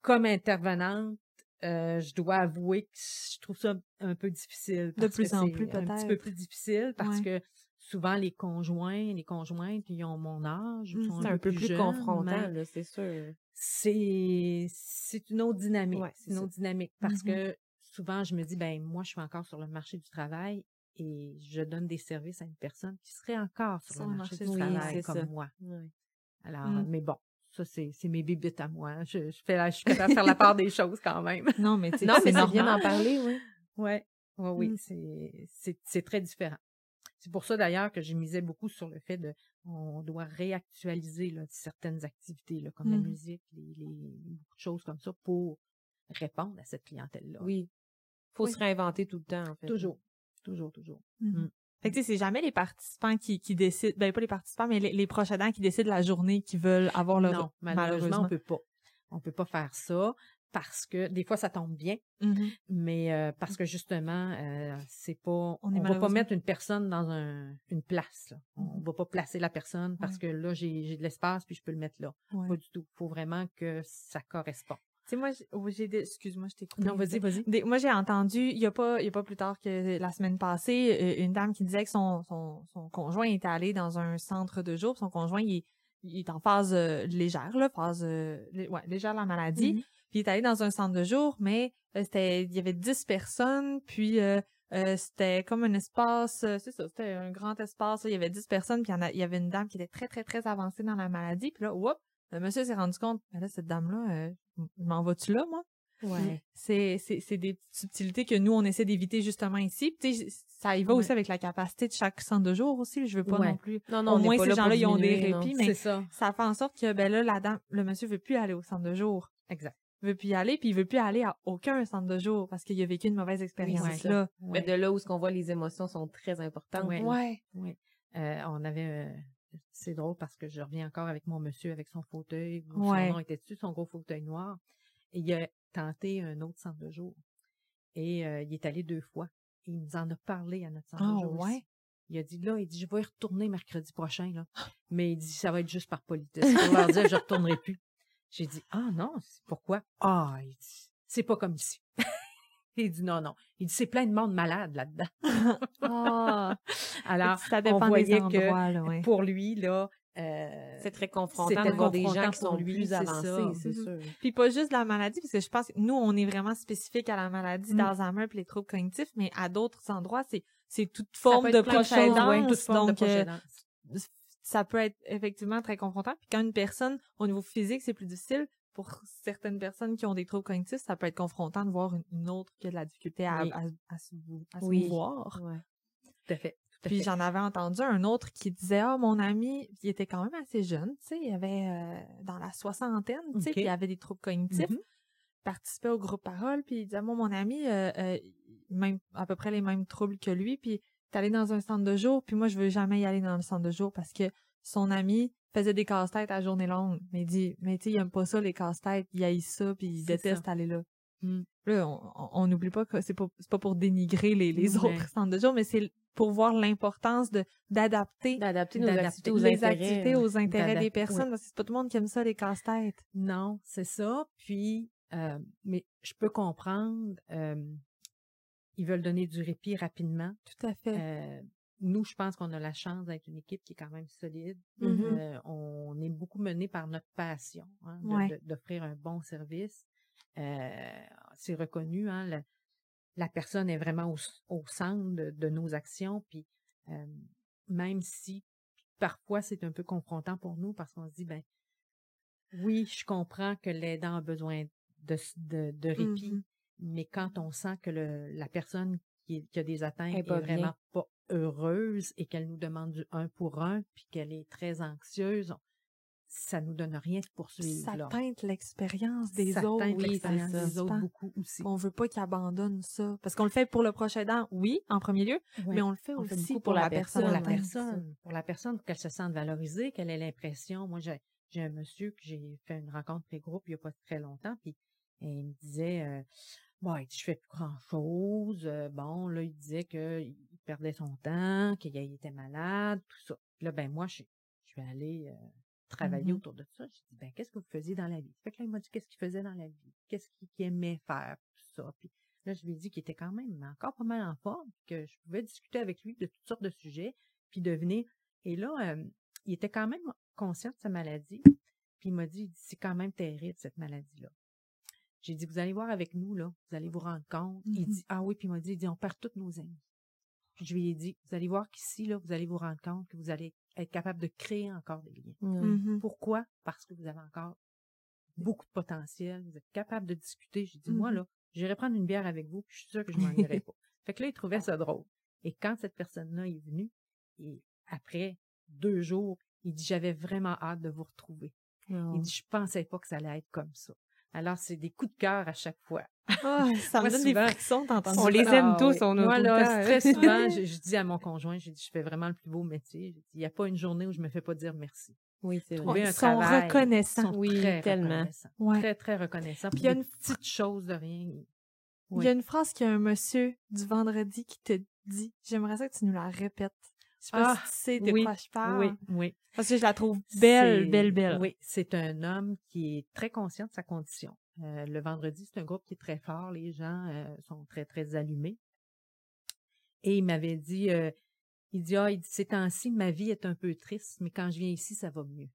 comme intervenante, euh, je dois avouer que je trouve ça un peu difficile. parce plus en plus, Un petit peu peut-être. plus difficile parce Ouais. que souvent les conjoints, les conjointes, ils ont mon âge, Mm, sont C'est un peu plus jeunes, confrontant, c'est sûr. C'est c'est une autre dynamique. Ouais, c'est une autre dynamique parce Mhm. que souvent je me dis ben moi je suis encore sur le marché du travail et je donne des services à une personne qui serait encore sur, le marché marché du travail comme c'est ça. moi. Alors Mm. mais bon, ça c'est c'est mes bibites à moi. Je, je fais la, je suis capable de faire la part des choses quand même. (laughs) Non, mais tu sais, Non, c'est mais c'est bien d'en parler, oui. Ouais, ouais, oui, Mm. c'est, c'est, c'est très différent. C'est pour ça d'ailleurs que je misais beaucoup sur le fait de, on doit réactualiser là, certaines activités là, comme la Mm. musique, les, les, beaucoup de choses comme ça pour répondre à cette clientèle-là. Oui. Faut Oui. se réinventer tout le temps, en fait. Toujours, toujours, toujours. Mhm. Mm. Fait que tu sais, c'est jamais les participants qui, qui décident, ben pas les participants, mais les, les proches aidants qui décident la journée qu'ils veulent avoir leur non, malheureusement, on peut pas. On peut pas faire ça parce que des fois ça tombe bien, Mhm. mais euh, parce que justement euh, c'est pas On est va pas malheureusement- mettre une personne dans un une place là. on Mhm. va pas placer la personne parce Ouais. que là j'ai j'ai de l'espace puis je peux le mettre là Ouais. pas du tout faut vraiment que ça correspond Tu sais, moi, j'ai- oh, des, excuse-moi, je t'ai coupé. non vas-y vas-y Des- moi, j'ai entendu, il y a pas, il y a pas plus tard que la semaine passée, euh, une dame qui disait que son, son, son conjoint était allé dans un centre de jour. Son conjoint, il, est- il est en phase euh, légère, là, phase, euh, lé- ouais, légère la maladie. Mhm. Puis il est allé dans un centre de jour, mais euh, c'était, il y avait 10 personnes, puis c'était comme un espace, c'est ça, c'était un grand espace. là, il y avait 10 personnes, puis il y, en a- il y avait une dame qui était très, très, très avancée dans la maladie. Puis là, whoop, le monsieur s'est rendu compte, ben là, cette dame-là, euh, m'en vas-tu là, moi? Ouais. C'est, c'est, c'est des subtilités que nous, on essaie d'éviter justement ici. Puis, ça y va Ouais. aussi avec la capacité de chaque centre de jour aussi. Je veux pas Ouais. non plus. Non, Au on n'est moins, ces gens-là, ils ont des diminuer, non. répits, mais C'est ça. ça fait en sorte que, ben là, la dame, le monsieur veut plus aller au centre de jour. Exact. Il veut plus y aller, puis il veut plus aller à aucun centre de jour parce qu'il a vécu une mauvaise expérience là. Mais de là où ce qu'on voit les émotions sont très importantes. Ouais. Euh, on avait. C'est drôle parce que je reviens encore avec mon monsieur avec son fauteuil. Ouais. Son nom était dessus, son gros fauteuil noir. Et il a tenté un autre centre de jour. Et euh, il est allé deux fois. Et il nous en a parlé à notre centre Ah, de jour. ouais? Il a dit là, il dit je vais y retourner mercredi prochain là. Mais il dit ça va être juste par politesse pour leur dire je retournerai plus. J'ai dit ah non, pourquoi? Ah, il dit c'est pas comme ici. Il dit non non. Il dit c'est plein de monde malade là-dedans. (laughs) Ah, Alors ça on dépend des voyait que là, ouais. pour lui là euh, C'est très confrontant C'était de voir des gens qui sont lui, plus avancés, ça. c'est sûr. Puis pas juste la maladie, parce que je pense que nous, on est vraiment spécifique à la maladie Mm. d'Alzheimer et les troubles cognitifs, mais à d'autres endroits, c'est c'est toute forme de de proche aidance. ouais, toute forme de donc, euh, proche aidance. ça peut être effectivement très confrontant. Puis quand une personne, au niveau physique, c'est plus difficile, pour certaines personnes qui ont des troubles cognitifs, ça peut être confrontant de voir une, une autre qui a de la difficulté à, Oui. à, à se, à se Oui. Ouais. Tout à fait. tout à Puis j'en avais entendu un autre qui disait ah mon ami il était quand même assez jeune tu sais il avait euh, dans la soixantaine tu sais puis il avait des troubles cognitifs Mhm. participait au groupe parole puis il disait moi mon ami euh, euh, même à peu près les mêmes troubles que lui puis t'es allé dans un centre de jour puis moi je veux jamais y aller dans le centre de jour parce que son ami faisait des casse-têtes à journée longue mais il dit mais tu sais il aime pas ça les casse-têtes il haït ça puis il déteste ça. aller là Mm. Là, on- n'oublie pas que c'est pas, c'est pas pour dénigrer les, les Ouais. autres centres de jour, mais c'est pour voir l'importance de d'adapter D'adapter nos activités aux les intérêts. activités aux intérêts des personnes, que c'est pas tout le monde qui aime ça, les casse-têtes. Non, c'est ça. Puis, euh, mais je peux comprendre. euh, ils veulent donner du répit rapidement. Tout à fait. Euh, nous, je pense qu'on a la chance d'être une équipe qui est quand même solide. Mhm. Euh, on est beaucoup mené par notre passion hein, Ouais. d'offrir un bon service. Euh, c'est reconnu, hein, la, la personne est vraiment au, au centre de, de nos actions. Puis euh, même si parfois c'est un peu confrontant pour nous parce qu'on se dit ben oui, je comprends que l'aidant a besoin de, de, de répit, Mhm. mais quand on sent que le, la personne qui, a des atteintes est est bien. vraiment pas heureuse et qu'elle nous demande du un pour un, puis qu'elle est très anxieuse, ça nous donne rien de poursuivre. Ça là. teinte l'expérience des Ça autres. teinte oui, l'expérience des autres beaucoup aussi. On veut pas qu'ils abandonnent ça. Parce qu'on le fait pour le prochain aidant, oui, en premier lieu, mais on le fait On aussi pour, pour la personne. pour la personne, pour la personne, pour qu'elle se sente valorisée, qu'elle ait l'impression. Moi, j'ai, j'ai un monsieur que j'ai fait une rencontre pré-groupe il y a pas très longtemps, puis et il me disait, euh, bon, il dit, je fais plus grand chose. bon, là, il disait qu'il perdait son temps, qu'il était malade, tout ça. Puis là, ben moi, je, je vais aller euh, travailler Mhm. autour de ça. J'ai dit, ben qu'est-ce que vous faisiez dans la vie? Fait que là, il m'a dit qu'est-ce qu'il faisait dans la vie, qu'est-ce qu'il, aimait faire, tout ça? Puis là, je lui ai dit qu'il était quand même encore pas mal en forme, que je pouvais discuter avec lui de toutes sortes de sujets, puis de venir. Et là, euh, il était quand même conscient de sa maladie. Puis il m'a dit, c'est quand même terrible, cette maladie-là. J'ai dit, vous allez voir avec nous, là, vous allez vous rendre compte. Il Mhm. dit, ah oui, puis il m'a dit, il dit, on perd tous nos amis. Puis je lui ai dit, vous allez voir qu'ici, là, vous allez vous rendre compte que vous allez être capable de créer encore des liens. Mhm. Pourquoi? Parce que vous avez encore beaucoup de potentiel, vous êtes capable de discuter. J'ai dit, moi, Mhm. là, j'irai prendre une bière avec vous, puis je suis sûre que je m'en irai pas. (laughs) Fait que là, il trouvait ça drôle. Et quand cette personne-là est venue, et après deux jours, il dit, j'avais vraiment hâte de vous retrouver. Oh. Il dit, je pensais pas que ça allait être comme ça. Alors, c'est des coups de cœur à chaque fois. Ah, (laughs) ça me donne souvent, des frissons d'entendre On les aime tous, on a Moi, tout le là, temps, très souvent, (laughs) je, je dis à mon conjoint, je dis, je fais vraiment le plus beau métier. Je dis, Il n'y a pas une journée où je me fais pas dire merci. Oui, c'est Trouver vrai. Ils un sont travail, reconnaissants. Oui, très tellement. reconnaissants. Ouais. Très, très reconnaissants. Puis Puis il y a une une- petite chose de rien. Il y a une phrase qu'il y a un monsieur du vendredi qui te dit, j'aimerais ça que tu nous la répètes. Je sais pas Ah, si tu sais de oui, quoi je parle. Oui, oui. Parce que je la trouve belle, belle, belle. Oui, c'est un homme qui est très conscient de sa condition. Euh, le vendredi, c'est un groupe qui est très fort. Les gens euh, sont très, très allumés. Et il m'avait dit, euh, il dit, ah, il dit, ces temps-ci, ma vie est un peu triste, mais quand je viens ici, ça va mieux.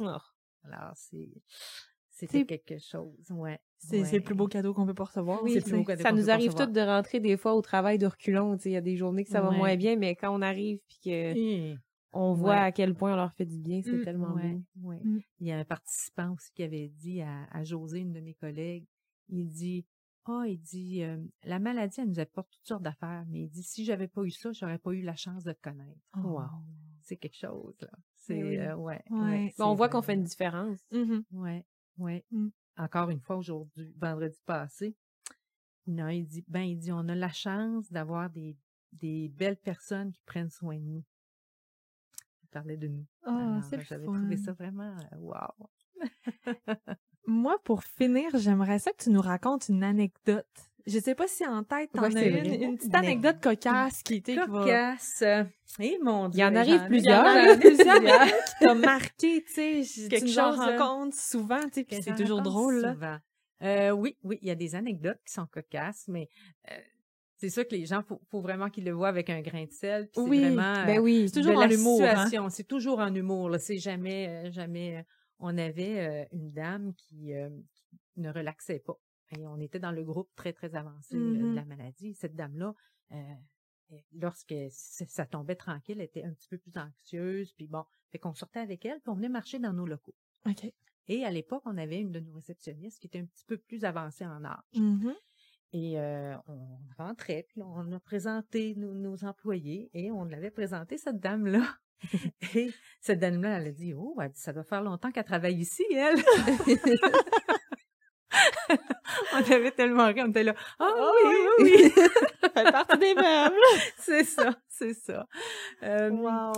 Oh. Alors, c'est, c'était C'est- quelque chose, ouais. C'est c'est le plus beau cadeau qu'on peut pas recevoir. Oui, c'est le plus beau cadeau Ça nous arrive toutes de rentrer des fois au travail de reculons. Il y a des journées que ça va Ouais. moins bien, mais quand on arrive puis que Et- on voit Ouais. à quel point on leur fait du bien, c'est Mm, tellement ouais, beau. ouais. Mm. Il y a un participant aussi qui avait dit à, à José, une de mes collègues, il dit, ah, il dit, euh, la maladie, elle nous apporte toutes sortes d'affaires, mais il dit, si j'avais pas eu ça, j'aurais pas eu la chance de te connaître. Wow. C'est quelque chose, là. C'est, oui. euh, ouais, Ouais. ouais, on c'est voit qu'on fait une différence. Mhm. Ouais, ouais. Mm. Encore une fois, aujourd'hui, vendredi passé, non, il dit, ben, il dit, on a la chance d'avoir des, des belles personnes qui prennent soin de nous. Il parlait de nous. Alors, c'est le J'avais trouvé ça vraiment, euh, wow. (laughs) Moi, pour finir, j'aimerais ça que tu nous racontes une anecdote. Je sais pas si en tête t'en Ouais, as une, une petite anecdote cocasse qui était Cocasse. Eh, mon Dieu. Il y en arrive plusieurs. il y en a arrive plusieurs (laughs) qui t'a marqué, tu sais, Quelque tu chose, euh, rencontres souvent, tu sais, puis c'est toujours drôle, là. souvent. Euh, oui, oui, il y a des anecdotes qui sont cocasses, mais euh, c'est ça que les gens, faut, faut vraiment qu'ils le voient avec un grain de sel. puis Oui, vraiment, Ben euh, oui. C'est toujours en humour, hein. C'est toujours en humour. C'est jamais, euh, jamais. euh, on avait euh, une dame qui, euh, qui ne relaxait pas. Et on était dans le groupe très, très avancé euh, Mhm. de la maladie. Cette dame-là, euh, euh, lorsque ça tombait tranquille, elle était un petit peu plus anxieuse. Puis bon, fait qu'on sortait avec elle, puis on venait marcher dans nos locaux. Et à l'époque, on avait une de nos réceptionnistes qui était un petit peu plus avancée en âge. Mhm. Et euh, on rentrait, puis on a présenté nos, nos employés et on l'avait présenté, cette dame-là. (laughs) et cette dame-là, elle a dit, oh, elle dit, ça doit faire longtemps qu'elle travaille ici, elle. (laughs) (laughs) on avait tellement ri, on était là, ah Ah oui, oui, oui, (laughs) fait partie des meubles. c'est ça, c'est ça. Euh, Wow.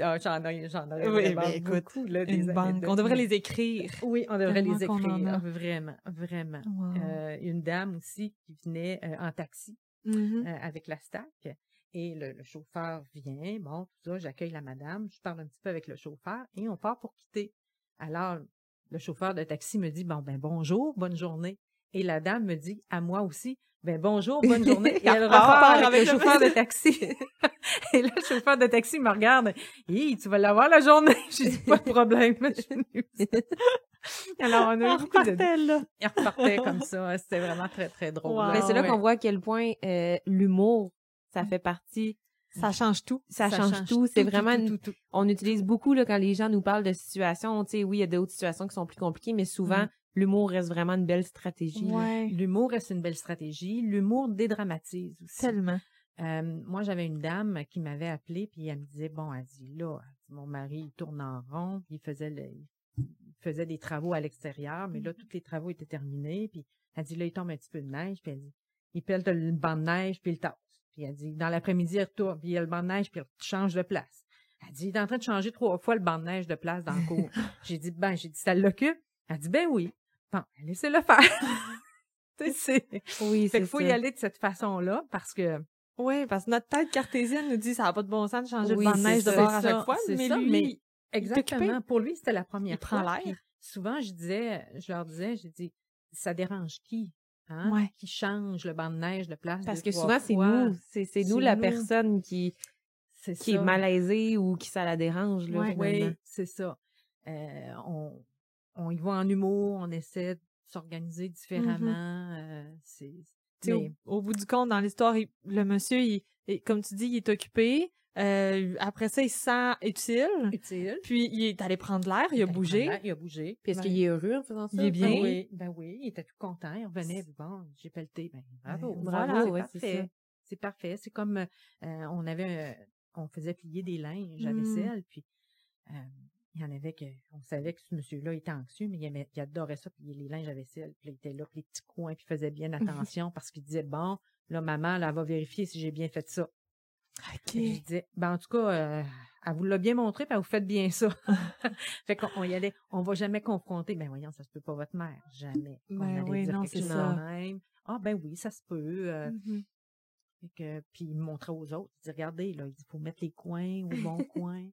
ah, j'en ai, j'en aurais Oui, vraiment écoute, beaucoup, là, des anecdotes. On devrait les écrire. Oui, on devrait les écrire, vraiment, vraiment. Wow. Euh, une dame aussi qui venait euh, en taxi Mhm. euh, avec la stack. Et le, le chauffeur vient, bon, tout ça, j'accueille la madame, je parle un petit peu avec le chauffeur et on part pour quitter. Alors, le chauffeur de taxi me dit, bon, ben bonjour, bonne journée. Et la dame me dit à moi aussi, ben bonjour, bonne (laughs) journée. Et elle repart avec, avec le chauffeur de taxi. (laughs) et le chauffeur de taxi me regarde, Hi, tu vas l'avoir la journée. (laughs) J'ai dit, pas de problème. Alors, on a eu beaucoup de... repartait, là. Il repartait comme ça. C'était vraiment très, très drôle. Wow. là. Ben, c'est là Ouais. qu'on voit à quel point euh, l'humour, ça fait partie, Ça change tout. ça, change, tout. C'est vraiment, tout, une- tout, tout. on utilise beaucoup là, quand les gens nous parlent de situations. Tu sais, oui, il y a d'autres situations qui sont plus compliquées, mais souvent, Mm. L'humour reste vraiment une belle stratégie. Ouais. L'humour reste une belle stratégie. L'humour dédramatise aussi. Tellement. Euh, moi, j'avais une dame qui m'avait appelée, puis elle me disait, bon, elle dit, là, elle dit, mon mari, il tourne en rond, puis il faisait, le- il faisait des travaux à l'extérieur, mais là, tous les travaux étaient terminés, puis elle dit, là, il tombe un petit peu de neige, puis elle dit, il pèle le banc de neige, puis il tasse. Puis elle dit, dans l'après-midi, il retourne, puis il y a le banc de neige, puis il change de place. Elle dit, il est en train de changer trois fois le banc de neige de place dans le cours. (laughs) j'ai dit, ben, j'ai dit, ça l'occupe? Elle dit, ben oui. Bon, laissez-le faire. (laughs) Tu sais, c'est- Oui, fait c'est qu'il faut y aller de cette façon-là, parce que Oui, parce que notre tête cartésienne nous dit ça n'a pas de bon sens de changer Oui, de de neige de bord à chaque fois. c'est Mais ça, lui, mais Exactement. Pour lui, c'était la première Il prend fois. l'air. Souvent, je disais, je leur disais, j'ai dit, ça dérange qui? Hein? Ouais. Qui change le banc de neige de place Parce que souvent, c'est nous. C'est c'est nous la personne qui, C'est qui est malaisée ou qui ça la dérange. Là, Ouais. Oui, c'est ça. Euh, on, on y va en humour, on essaie de s'organiser différemment. euh, c'est mais- au, au bout du compte, dans l'histoire, le monsieur, il, il- comme tu dis, il est occupé. Euh, après ça, il se sent utile. utile. Puis il est allé prendre l'air, il a bougé. Il a bougé. Puis est-ce Ben, qu'il est heureux en faisant ça? Il est bien. Ben oui, ben oui, il était tout content. Il revenait, bon, j'ai pelleté. Ben, bravo. Ben, bravo, Voilà, c'est parfait. C'est parfait. C'est comme, euh, on avait, euh, on faisait plier des linges à Mm. vaisselle, puis euh, il y en avait que, on savait que ce monsieur-là était anxieux, mais il, aimait, il adorait ça, plier les linges à vaisselle. Puis il était là, puis les petits coins, puis il faisait bien (laughs) attention parce qu'il disait, bon, là, maman, là, elle va vérifier si j'ai bien fait ça. Je disais, ben, en tout cas, euh, elle vous l'a bien montré, puis vous faites bien ça. (laughs) fait qu'on on y allait, on va jamais confronter. Ben voyons, ça se peut pas votre mère, jamais. On Ben allait oui, dire non, quelque c'est chose ça. de même. Ah ben oui, ça se peut. euh, Mhm. fait que, puis il montrait aux autres, il dit regardez là, il dit faut mettre les coins au bon (laughs) coin.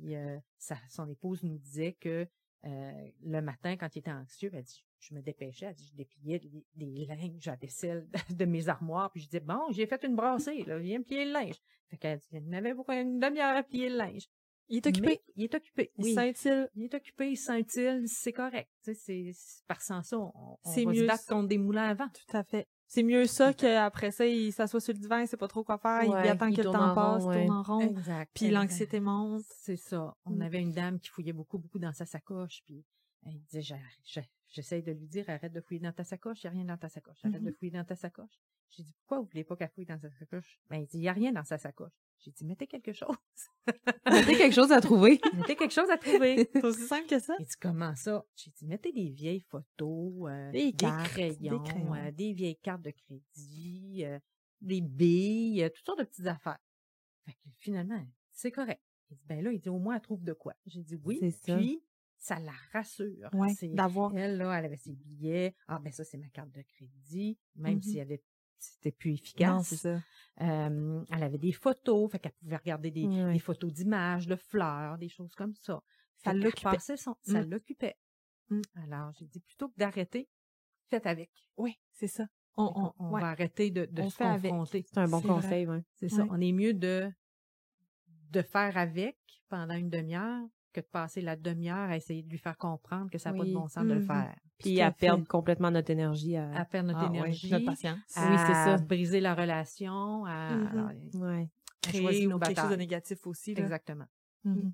Puis euh, sa, son épouse nous disait que euh, le matin quand il était anxieux, elle dit je me dépêchais, elle dit je dépliais les linges à vaisselle (laughs) de mes armoires, puis je disais bon j'ai fait une brassée là, viens plier le linge. Fait qu'elle dit il n'avait pour une demi-heure à plier le linge. Il est occupé. Mais il est occupé. Il oui. utile. Il est occupé, il utile, c'est correct. Tu sais, c'est, par sans ça, on, on va mieux. se battre contre des moulins à vent. Tout à fait. C'est mieux ça qu'après ça, il s'assoit sur le divan, il sait pas trop quoi faire, Ouais, il attend il que le temps passe, rond, il tourne ouais. en rond, Exact. puis l'anxiété monte. C'est ça. On Mm. avait une dame qui fouillait beaucoup, beaucoup dans sa sacoche, puis Il disait, J'ai- j'ai- j'essaye de lui dire, arrête de fouiller dans ta sacoche, il n'y a rien dans ta sacoche. Arrête de Mhm. fouiller dans ta sacoche. J'ai dit, pourquoi vous voulez pas qu'elle fouille dans sa sacoche? Ben, il dit, il n'y a rien dans sa sacoche. J'ai dit, mettez quelque chose. (laughs) Mettez quelque chose à trouver. (laughs) mettez quelque chose à trouver. (laughs) C'est aussi simple que ça. Il dit, comment ça? J'ai dit, mettez des vieilles photos, euh, Des des, cartes, crayons, des crayons. euh, des vieilles cartes de crédit, euh, des billes, euh, toutes sortes de petites affaires. Fait que finalement, c'est correct. Il dit, ben là, il dit, au moins, elle trouve de quoi. J'ai dit, oui. Puis, ça la rassure. Ouais, d'avoir. elle, là, elle avait ses billets. Ah, ben ça, c'est ma carte de crédit. Même y avait, c'était plus efficace. c'est ça. Euh, elle avait des photos, fait qu'elle pouvait regarder des, photos d'images, de fleurs, des choses comme ça. Ça l'occupait. ça Mm. l'occupait. Mm. Alors, j'ai dit, plutôt que d'arrêter, faites avec. Oui, c'est ça. On, on, on ouais. va arrêter de, de On se fait confronter. C'est un bon conseil, ouais. C'est ça. On est mieux de, de faire avec pendant une demi-heure que de passer la demi-heure à essayer de lui faire comprendre que ça n'a pas de bon sens de le Mhm. faire. Puis à à perdre fait. complètement notre énergie à... À perdre notre Ah ouais, énergie, notre patience. à Oui, c'est ça. briser la relation, à, Mhm. alors, Ouais. On créer choisit nos quelque chose de négatif aussi. Là. Exactement. Mhm.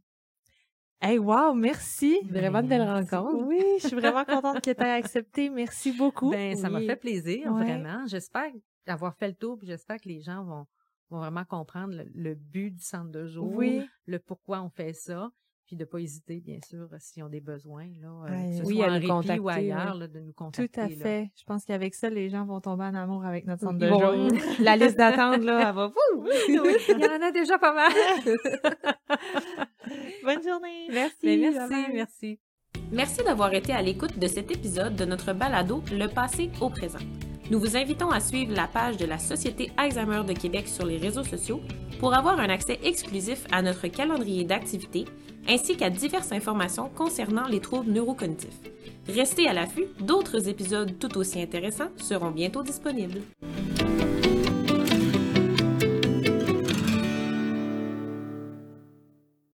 Hey, wow, merci. Vraiment de belles Merci. rencontres. Oui, je suis vraiment contente que tu aies accepté. Merci beaucoup. Ben, ça m'a fait plaisir, Ouais. vraiment. J'espère avoir fait le tour, puis j'espère que les gens vont, vont vraiment comprendre le, le but du centre de jour, Oui. le pourquoi on fait ça, puis de pas hésiter, bien sûr, s'ils ont des besoins, là, euh, Ouais. que ce Oui, soit à en nous répit contacter, ou ailleurs, ouais. là, de nous Tout contacter. à là. fait. Je pense qu'avec ça, les gens vont tomber en amour avec notre centre de jour. (laughs) La liste d'attente, là, elle va... (laughs) Oui, il y en a déjà pas mal. (laughs) Bonne journée. Merci. Ben, merci, merci. Merci d'avoir été à l'écoute de cet épisode de notre balado Le passé au présent. Nous vous invitons à suivre la page de la Société Alzheimer de Québec sur les réseaux sociaux pour avoir un accès exclusif à notre calendrier d'activités ainsi qu'à diverses informations concernant les troubles neurocognitifs. Restez à l'affût, d'autres épisodes tout aussi intéressants seront bientôt disponibles.